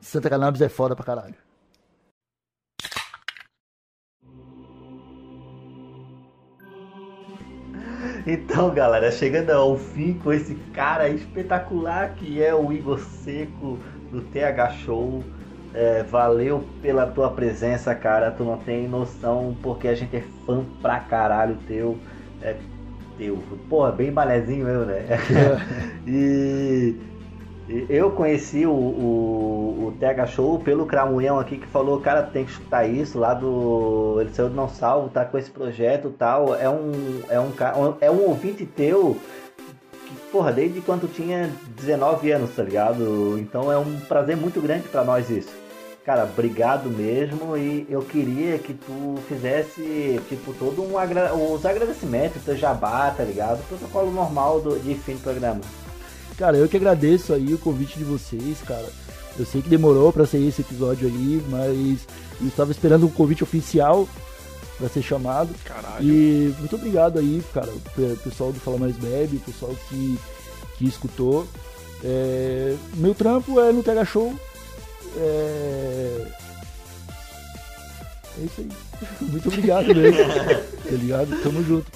Santa Cannabis é foda pra caralho. Então, galera, chegando ao fim com esse cara espetacular que é o Igor Seco do TH Show. É, valeu pela tua presença, cara. Tu não tem noção porque a gente é fã pra caralho teu. É teu. Porra, bem balezinho eu, né? e, e eu conheci o, o, o TH Show pelo Cramunhão aqui que falou, cara, tem que escutar isso lá do. Ele saiu do Não Salvo, tá com esse projeto e tal. É um, é um, é um ouvinte teu que, porra, desde quando tinha 19 anos, tá ligado? Então é um prazer muito grande pra nós isso. Cara, obrigado mesmo e eu queria que tu fizesse, tipo, todo um agra os agradecimentos, teu jabá, tá ligado? Protocolo normal do, de fim do programa. Cara, eu que agradeço aí o convite de vocês, cara. Eu sei que demorou pra sair esse episódio aí, mas eu estava esperando um convite oficial pra ser chamado. Caralho. E muito obrigado aí, cara, pe- pessoal do Fala Mais Bebe, pessoal que, que escutou. É, meu trampo é no TH Show. É, é isso aí. Muito obrigado mesmo. tá ligado? Tamo junto.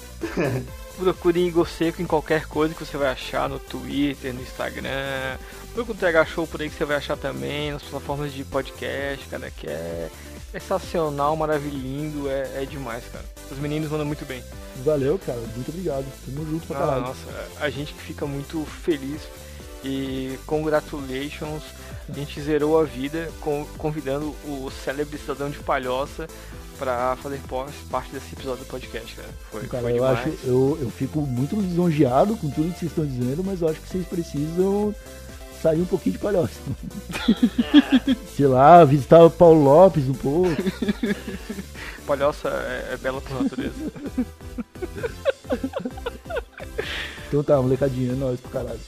Procure Igor Seco em qualquer coisa que você vai achar no Twitter, no Instagram. Procure o TH Show por aí que você vai achar também, nas plataformas de podcast, cara, que é sensacional, maravilhoso, é, é demais, cara. Os meninos mandam muito bem. Valeu, cara. Muito obrigado. Tamo junto pra Ah, caralho. nossa, a gente que fica muito feliz e congratulations. A gente zerou a vida convidando o célebre cidadão de Palhoça pra fazer parte desse episódio do podcast, cara. Foi, Cara, foi eu demais. acho, eu, eu fico muito lisonjeado com tudo que vocês estão dizendo, mas eu acho que vocês precisam sair um pouquinho de palhoça. Sei lá, visitar o Paulo Lopes um pouco. Palhoça é, é bela por natureza. Então tá, molecadinha, é nóis pro caralho.